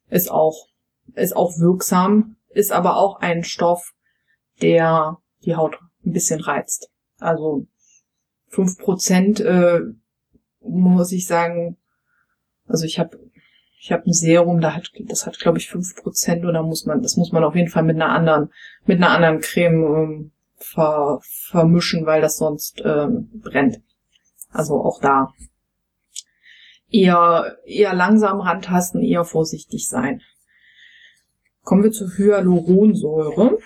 ist auch ist auch wirksam, ist aber auch ein Stoff, der die Haut ein bisschen reizt. Also fünf Prozent äh, muss ich sagen, also ich habe ich habe ein Serum, da hat das hat glaube ich fünf Prozent oder muss man das muss man auf jeden Fall mit einer anderen mit einer anderen Creme ähm, ver, vermischen, weil das sonst ähm, brennt. Also auch da eher eher langsam rantasten, eher vorsichtig sein. Kommen wir zur Hyaluronsäure.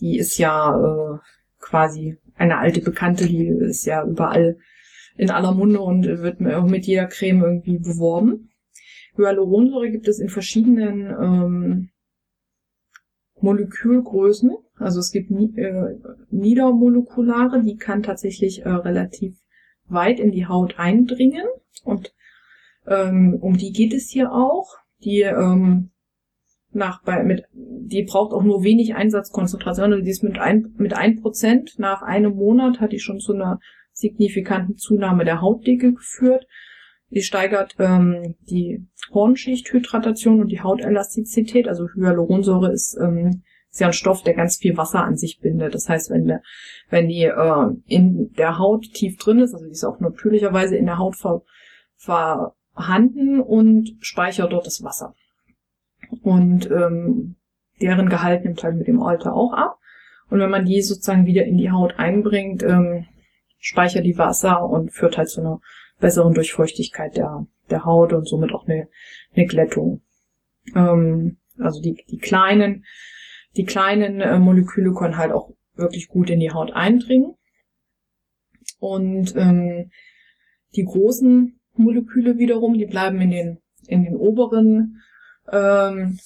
Die ist ja äh, quasi eine alte Bekannte, die ist ja überall in aller Munde und wird mit jeder Creme irgendwie beworben. Hyaluronsäure gibt es in verschiedenen ähm, Molekülgrößen. Also es gibt äh, niedermolekulare, die kann tatsächlich äh, relativ weit in die Haut eindringen und ähm, um die geht es hier auch. Die ähm, nach bei mit die braucht auch nur wenig Einsatzkonzentration. Also die ist mit ein mit ein Prozent nach einem Monat hat die schon zu einer signifikanten Zunahme der Hautdicke geführt. Die steigert ähm, die Hornschichthydratation und die Hautelastizität. Also Hyaluronsäure ist, ähm, ist ja ein Stoff, der ganz viel Wasser an sich bindet. Das heißt, wenn, der, wenn die äh, in der Haut tief drin ist, also die ist auch natürlicherweise in der Haut ver, vorhanden und speichert dort das Wasser. Und ähm, deren Gehalt nimmt halt mit dem Alter auch ab. Und wenn man die sozusagen wieder in die Haut einbringt, ähm, speichert die Wasser und führt halt zu einer besseren Durchfeuchtigkeit der, der Haut und somit auch eine, eine Glättung. Ähm, also die, die kleinen, die kleinen äh, Moleküle können halt auch wirklich gut in die Haut eindringen. Und ähm, die großen Moleküle wiederum, die bleiben in den, in den oberen, ähm,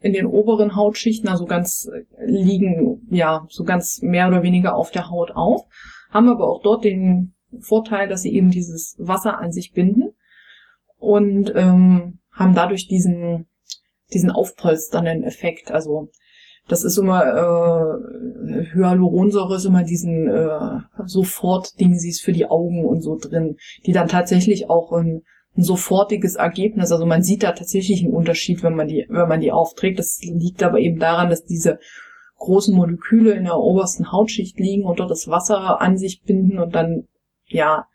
in den oberen Hautschichten, also ganz äh, liegen, ja, so ganz mehr oder weniger auf der Haut auf haben aber auch dort den Vorteil, dass sie eben dieses Wasser an sich binden und ähm, haben dadurch diesen, diesen aufpolsternden Effekt. Also Das ist immer, äh, Hyaluronsäure ist immer diesen äh, Sofort-Dingsies für die Augen und so drin, die dann tatsächlich auch ein, ein sofortiges Ergebnis, also man sieht da tatsächlich einen Unterschied, wenn man die, wenn man die aufträgt. Das liegt aber eben daran, dass diese großen Moleküle in der obersten Hautschicht liegen und dort das Wasser an sich binden und dann, ja,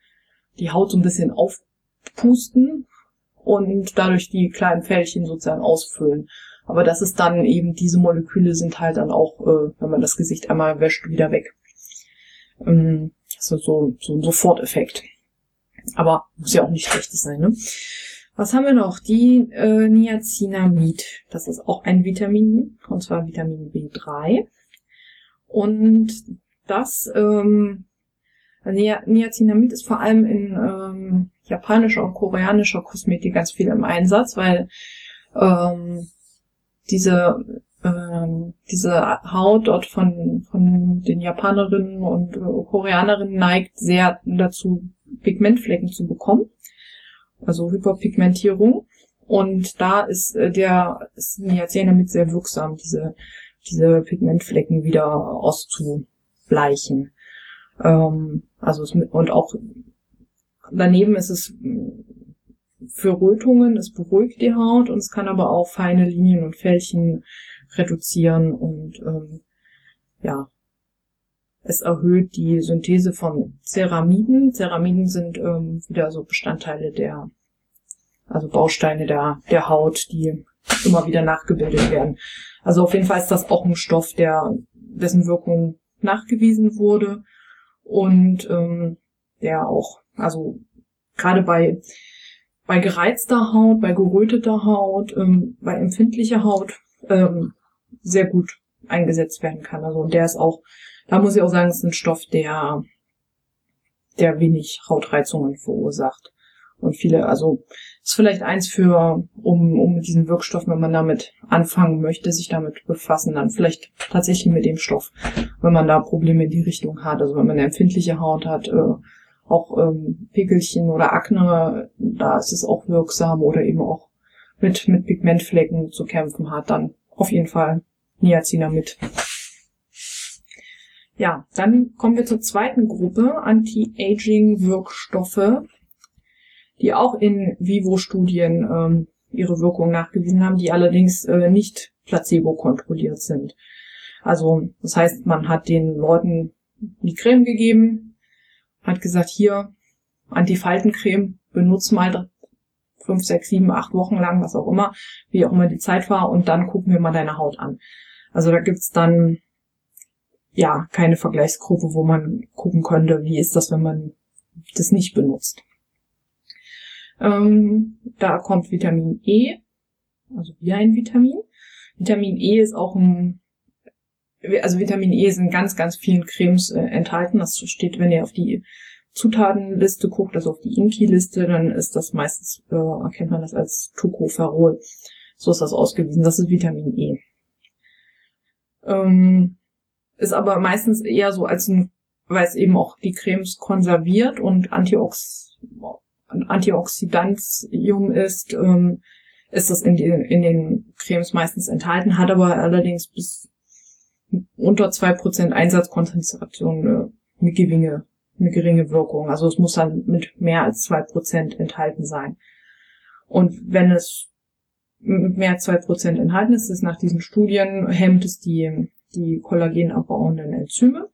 die Haut so ein bisschen aufpusten und dadurch die kleinen Fältchen sozusagen ausfüllen. Aber das ist dann eben, diese Moleküle sind halt dann auch, äh, wenn man das Gesicht einmal wäscht, wieder weg. Ähm, das ist so, so ein Soforteffekt. Aber muss ja auch nicht schlechtes sein, ne? Was haben wir noch? Die äh, Niacinamid. Das ist auch ein Vitamin, und zwar Vitamin B3. Und das ähm, Niacinamid ist vor allem in ähm, japanischer und koreanischer Kosmetik ganz viel im Einsatz, weil ähm, diese ähm, diese Haut dort von von den Japanerinnen und äh, Koreanerinnen neigt sehr dazu Pigmentflecken zu bekommen, also Hyperpigmentierung und da ist äh, der ist Niacinamid sehr wirksam, diese diese Pigmentflecken wieder auszubleichen. Ähm, also es, und auch daneben ist es für Rötungen, es beruhigt die Haut und es kann aber auch feine Linien und Fältchen reduzieren und ähm, ja, es erhöht die Synthese von Ceramiden. Ceramiden sind ähm, wieder so Bestandteile der, also Bausteine der, der Haut, die immer wieder nachgebildet werden. Also auf jeden Fall ist das auch ein Stoff, der, dessen Wirkung nachgewiesen wurde und ähm, der auch, also gerade bei bei gereizter Haut, bei geröteter Haut, ähm, bei empfindlicher Haut ähm, sehr gut eingesetzt werden kann. Also und der ist auch, da muss ich auch sagen, ist ein Stoff, der der wenig Hautreizungen verursacht. Und viele, also ist vielleicht eins für, um, um mit diesen Wirkstoffen, wenn man damit anfangen möchte, sich damit befassen, dann vielleicht tatsächlich mit dem Stoff, wenn man da Probleme in die Richtung hat. Also wenn man eine empfindliche Haut hat, äh, auch ähm, Pickelchen oder Akne, da ist es auch wirksam oder eben auch mit, mit Pigmentflecken zu kämpfen hat, dann auf jeden Fall Niacinamid. Ja, dann kommen wir zur zweiten Gruppe, Anti-Aging-Wirkstoffe, die auch in Vivo-Studien ähm, ihre Wirkung nachgewiesen haben, die allerdings äh, nicht placebo-kontrolliert sind. Also das heißt, man hat den Leuten die Creme gegeben, hat gesagt, hier, Antifaltencreme, benutzt mal fünf, sechs, sieben, acht Wochen lang, was auch immer, wie auch immer die Zeit war, und dann gucken wir mal deine Haut an. Also da gibt's dann ja keine Vergleichsgruppe, wo man gucken könnte, wie ist das, wenn man das nicht benutzt. Ähm, da kommt Vitamin E, also wie ein Vitamin. Vitamin E ist auch ein also Vitamin E ist in ganz, ganz vielen Cremes äh, enthalten. Das steht, wenn ihr auf die Zutatenliste guckt, also auf die Inki-Liste, dann ist das meistens, äh, erkennt man das als Tocopherol. So ist das ausgewiesen. Das ist Vitamin E. Ähm, ist aber meistens eher so als ein, weil es eben auch die Cremes konserviert und Antiox Antioxidantium ist, ähm, ist das in, die, in den Cremes meistens enthalten, hat aber allerdings bis unter zwei Prozent Einsatzkonzentration eine, eine geringe, eine geringe Wirkung. Also es muss dann mit mehr als zwei Prozent enthalten sein. Und wenn es mit mehr als zwei Prozent enthalten ist, ist nach diesen Studien hemmt es die, die kollagenabbauenden Enzyme.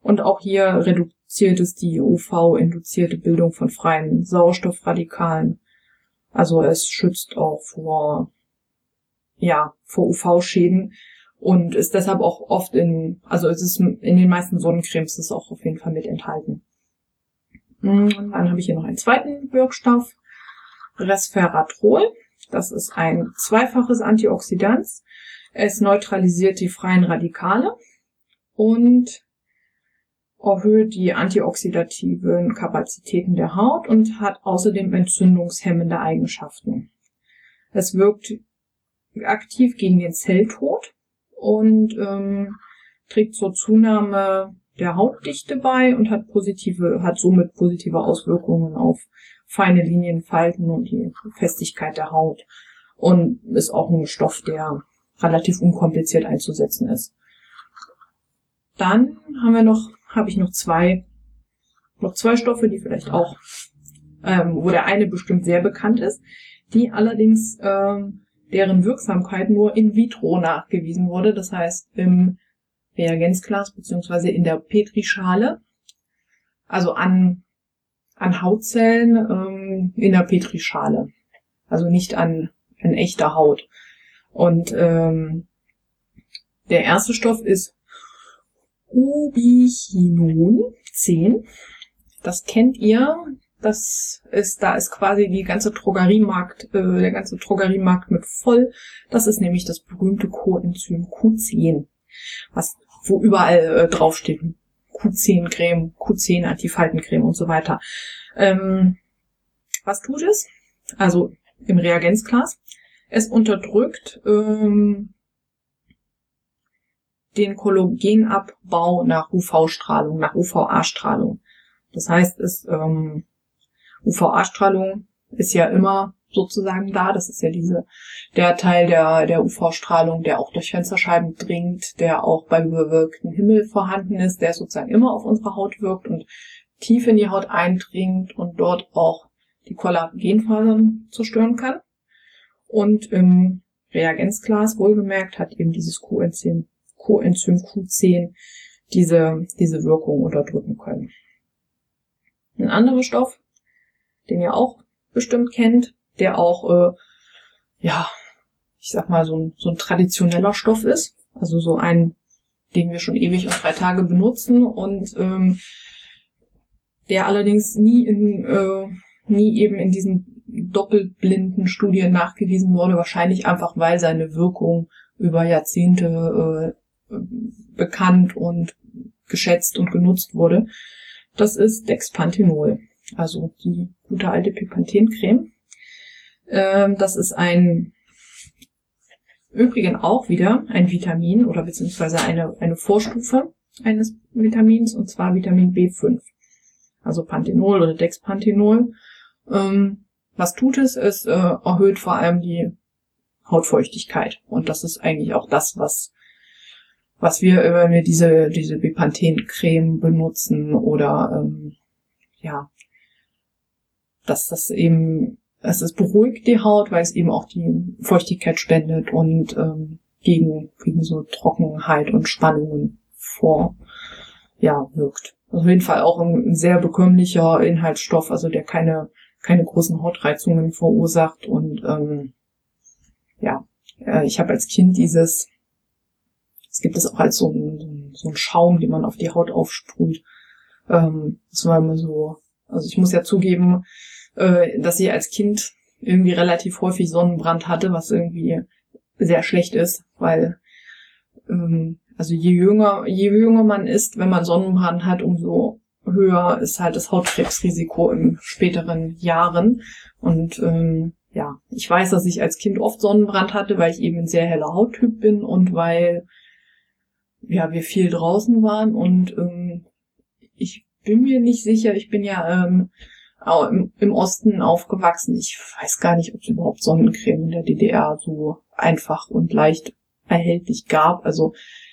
Und auch hier reduziert es die UV-induzierte Bildung von freien Sauerstoffradikalen. Also es schützt auch vor, ja, vor UV-Schäden, und ist deshalb auch oft in, also es ist in den meisten Sonnencremes ist auch auf jeden Fall mit enthalten. Und dann habe ich hier noch einen zweiten Wirkstoff, Resveratrol. Das ist ein zweifaches Antioxidant. Es neutralisiert die freien Radikale und erhöht die antioxidativen Kapazitäten der Haut und hat außerdem entzündungshemmende Eigenschaften. Es wirkt aktiv gegen den Zelltod und ähm, trägt zur Zunahme der Hautdichte bei und hat positive, hat somit positive Auswirkungen auf feine Linien, Falten und die Festigkeit der Haut. Und ist auch ein Stoff, der relativ unkompliziert einzusetzen ist. Dann haben wir noch, habe ich noch zwei, noch zwei Stoffe, die vielleicht auch, ähm, wo der eine bestimmt sehr bekannt ist, die allerdings ähm, deren Wirksamkeit nur in vitro nachgewiesen wurde, das heißt im Reagenzglas beziehungsweise in der Petrischale, also an an Hautzellen ähm, in der Petrischale, also nicht an an echter Haut. Und ähm, der erste Stoff ist Ubichinon 10. Das kennt ihr. Das ist, da ist quasi die ganze Drogeriemarkt, äh, der ganze Drogeriemarkt mit voll. Das ist nämlich das berühmte Coenzym Q10, was, wo überall äh, draufsteht. Q10-Creme, Q10-Antifaltencreme und so weiter. Ähm, was tut es? Also im Reagenzglas. Es unterdrückt ähm, den Kollagenabbau nach UV-Strahlung, nach UVA-Strahlung. Das heißt, es ähm, UVA-Strahlung ist ja immer sozusagen da. Das ist ja diese der Teil der der UV-Strahlung, der auch durch Fensterscheiben dringt, der auch beim bewölkten Himmel vorhanden ist, der sozusagen immer auf unsere Haut wirkt und tief in die Haut eindringt und dort auch die Kollagenfasern zerstören kann. Und im Reagenzglas wohlgemerkt hat eben dieses Coenzym, Coenzym Q10 diese, diese Wirkung unterdrücken können. Ein anderer Stoff, den ihr auch bestimmt kennt, der auch, äh, ja, ich sag mal, so ein, so ein traditioneller Stoff ist. Also so ein, den wir schon ewig und drei Tage benutzen und ähm, der allerdings nie in, äh, nie eben in diesen doppelblinden Studien nachgewiesen wurde, wahrscheinlich einfach weil seine Wirkung über Jahrzehnte äh, bekannt und geschätzt und genutzt wurde. Das ist Dexpanthenol, also die gute alte Pipanthencreme. Ähm, das ist ein übrigens auch wieder ein Vitamin oder beziehungsweise eine, eine Vorstufe eines Vitamins und zwar Vitamin B5. Also Panthenol oder Dexpanthenol. Ähm, was tut es? Es äh, erhöht vor allem die Hautfeuchtigkeit. Und das ist eigentlich auch das, was, was wir, äh, wenn wir diese, diese Bepanthen-Creme benutzen oder, ähm, ja, dass das eben, es ist beruhigt die Haut, weil es eben auch die Feuchtigkeit spendet und ähm, gegen, gegen so Trockenheit und Spannungen vor, ja, wirkt. Auf jeden Fall auch ein sehr bekömmlicher Inhaltsstoff, also der keine keine großen Hautreizungen verursacht. Und ähm, ja, äh, ich habe als Kind dieses, es gibt es auch als so ein, so ein Schaum, den man auf die Haut aufsprüht. Ähm, das war immer so, also ich muss ja zugeben, äh, dass ich als Kind irgendwie relativ häufig Sonnenbrand hatte, was irgendwie sehr schlecht ist, weil ähm, also je jünger, je jünger man ist, wenn man Sonnenbrand hat, umso höher ist halt das Hautkrebsrisiko in späteren Jahren. Und ähm, ja, ich weiß, dass ich als Kind oft Sonnenbrand hatte, weil ich eben ein sehr heller Hauttyp bin und weil ja wir viel draußen waren und ähm, ich bin mir nicht sicher, ich bin ja ähm, im, im Osten aufgewachsen. Ich weiß gar nicht, ob es überhaupt Sonnencreme in der DDR so einfach und leicht erhältlich gab. Also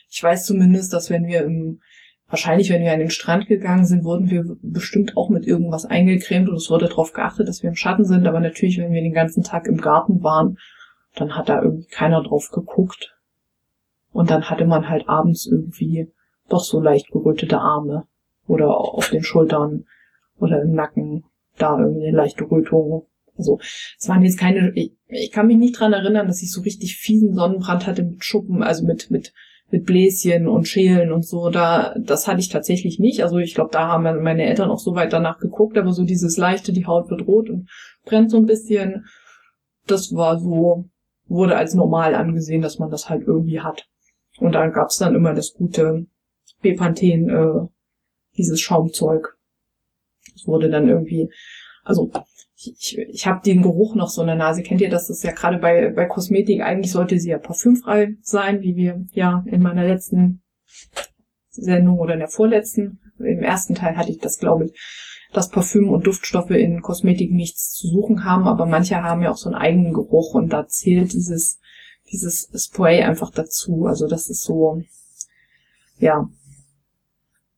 ich weiß zumindest, dass wenn wir im wahrscheinlich, wenn wir an den Strand gegangen sind, wurden wir bestimmt auch mit irgendwas eingecremt und es wurde darauf geachtet, dass wir im Schatten sind. Aber natürlich, wenn wir den ganzen Tag im Garten waren, dann hat da irgendwie keiner drauf geguckt. Und dann hatte man halt abends irgendwie doch so leicht gerötete Arme oder auf den Schultern oder im Nacken da irgendwie eine leichte Rötung. Also es waren jetzt keine, ich, ich kann mich nicht dran erinnern, dass ich so richtig fiesen Sonnenbrand hatte mit Schuppen, also mit, mit mit Bläschen und Schälen und so, da, das hatte ich tatsächlich nicht. Also ich glaube, da haben meine Eltern auch so weit danach geguckt, aber so dieses leichte, die Haut wird rot und brennt so ein bisschen, das war so, wurde als normal angesehen, dass man das halt irgendwie hat. Und dann gab's dann immer das gute Bepanthen, äh, dieses Schaumzeug. Das wurde dann irgendwie, also ich, ich habe den Geruch noch so in der Nase. Kennt ihr das? Das ist ja gerade bei, bei Kosmetik, eigentlich sollte sie ja parfümfrei sein, wie wir ja in meiner letzten Sendung oder in der vorletzten, im ersten Teil hatte ich das, glaube ich, dass Parfüm und Duftstoffe in Kosmetik nichts zu suchen haben, aber manche haben ja auch so einen eigenen Geruch und da zählt dieses, dieses Spray einfach dazu. Also das ist so, ja,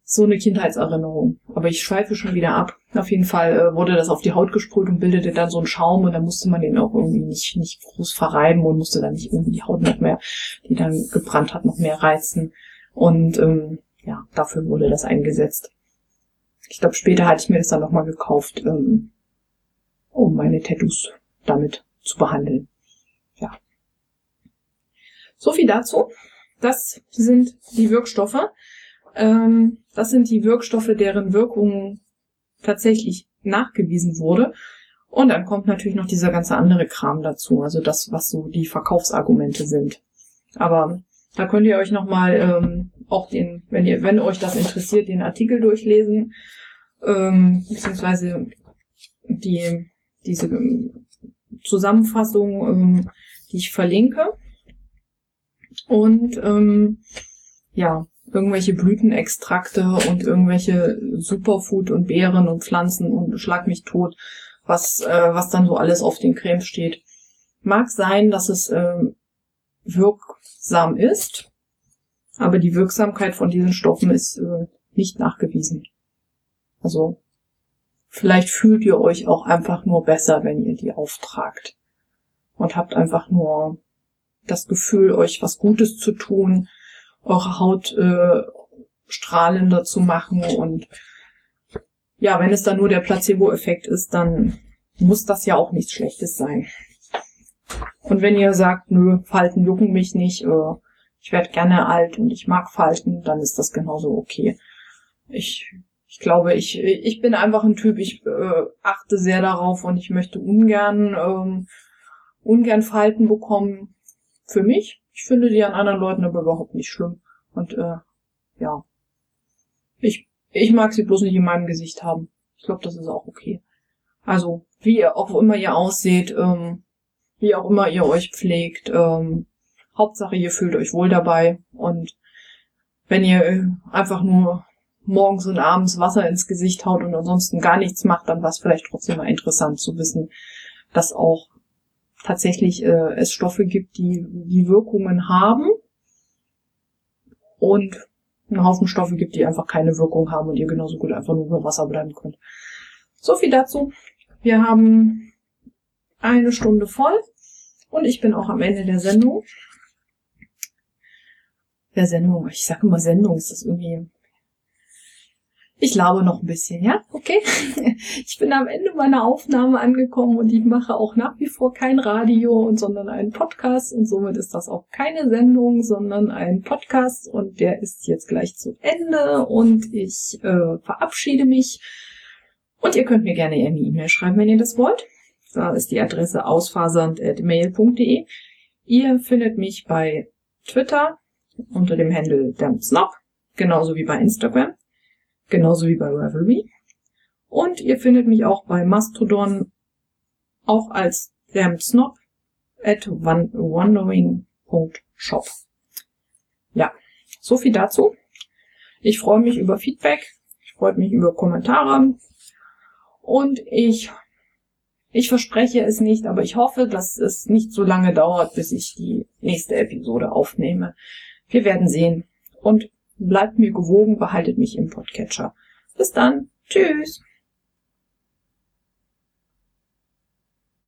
so eine Kindheitserinnerung. Aber ich schweife schon wieder ab. Auf jeden Fall äh, wurde das auf die Haut gesprüht und bildete dann so einen Schaum und dann musste man den auch irgendwie nicht, nicht groß verreiben und musste dann nicht irgendwie die Haut noch mehr, die dann gebrannt hat, noch mehr reizen. Und ähm, ja, dafür wurde das eingesetzt. Ich glaube, später hatte ich mir das dann nochmal gekauft, ähm, um meine Tattoos damit zu behandeln. So viel dazu. Das sind die Wirkstoffe. Ähm, das sind die Wirkstoffe, deren Wirkung tatsächlich nachgewiesen wurde. Und dann kommt natürlich noch dieser ganze andere Kram dazu, also das, was so die Verkaufsargumente sind. Aber da könnt ihr euch nochmal ähm, auch den, wenn ihr, wenn euch das interessiert, den Artikel durchlesen, ähm, beziehungsweise die, diese Zusammenfassung, ähm, die ich verlinke. Und ähm, ja, irgendwelche Blütenextrakte und irgendwelche Superfood und Beeren und Pflanzen und schlag mich tot, was, äh, was dann so alles auf den Cremes steht. Mag sein, dass es äh, wirksam ist, aber die Wirksamkeit von diesen Stoffen ist äh, nicht nachgewiesen. Also vielleicht fühlt ihr euch auch einfach nur besser, wenn ihr die auftragt und habt einfach nur das Gefühl, euch was Gutes zu tun, eure Haut äh, strahlender zu machen und ja, wenn es dann nur der Placebo-Effekt ist, dann muss das ja auch nichts Schlechtes sein. Und wenn ihr sagt, nö, Falten jucken mich nicht, äh, ich werde gerne alt und ich mag Falten, dann ist das genauso okay. Ich, ich glaube, ich, ich bin einfach ein Typ, ich äh, achte sehr darauf und ich möchte ungern, ähm, ungern Falten bekommen für mich. Ich finde die an anderen Leuten aber überhaupt nicht schlimm. Und äh, ja. Ich, ich mag sie bloß nicht in meinem Gesicht haben. Ich glaube, das ist auch okay. Also, wie ihr auch immer ihr ausseht, ähm, wie auch immer ihr euch pflegt, ähm, Hauptsache ihr fühlt euch wohl dabei. Und wenn ihr äh, einfach nur morgens und abends Wasser ins Gesicht haut und ansonsten gar nichts macht, dann war es vielleicht trotzdem mal interessant zu wissen, dass auch tatsächlich äh, es Stoffe gibt, die die Wirkungen haben und einen Haufen Stoffe gibt, die einfach keine Wirkung haben und ihr genauso gut einfach nur über Wasser bleiben könnt. So viel dazu. Wir haben eine Stunde voll und ich bin auch am Ende der Sendung. Der Sendung, ich sage immer Sendung, ist das irgendwie ich laube noch ein bisschen, ja? Okay? Ich bin am Ende meiner Aufnahme angekommen und ich mache auch nach wie vor kein Radio, sondern einen Podcast und somit ist das auch keine Sendung, sondern ein Podcast und der ist jetzt gleich zu Ende und ich äh, verabschiede mich und ihr könnt mir gerne eine E-Mail schreiben, wenn ihr das wollt. Da ist die Adresse ausfasernd.mail.de. Ihr findet mich bei Twitter unter dem Handle Snob, genauso wie bei Instagram genauso wie bei Revelry. Und ihr findet mich auch bei Mastodon auch als damsnob at wondering.shop. Ja, so viel dazu. Ich freue mich über Feedback. Ich freue mich über Kommentare. Und ich, ich verspreche es nicht, aber ich hoffe, dass es nicht so lange dauert, bis ich die nächste Episode aufnehme. Wir werden sehen. Und Bleibt mir gewogen, behaltet mich im Podcatcher. Bis dann. Tschüss.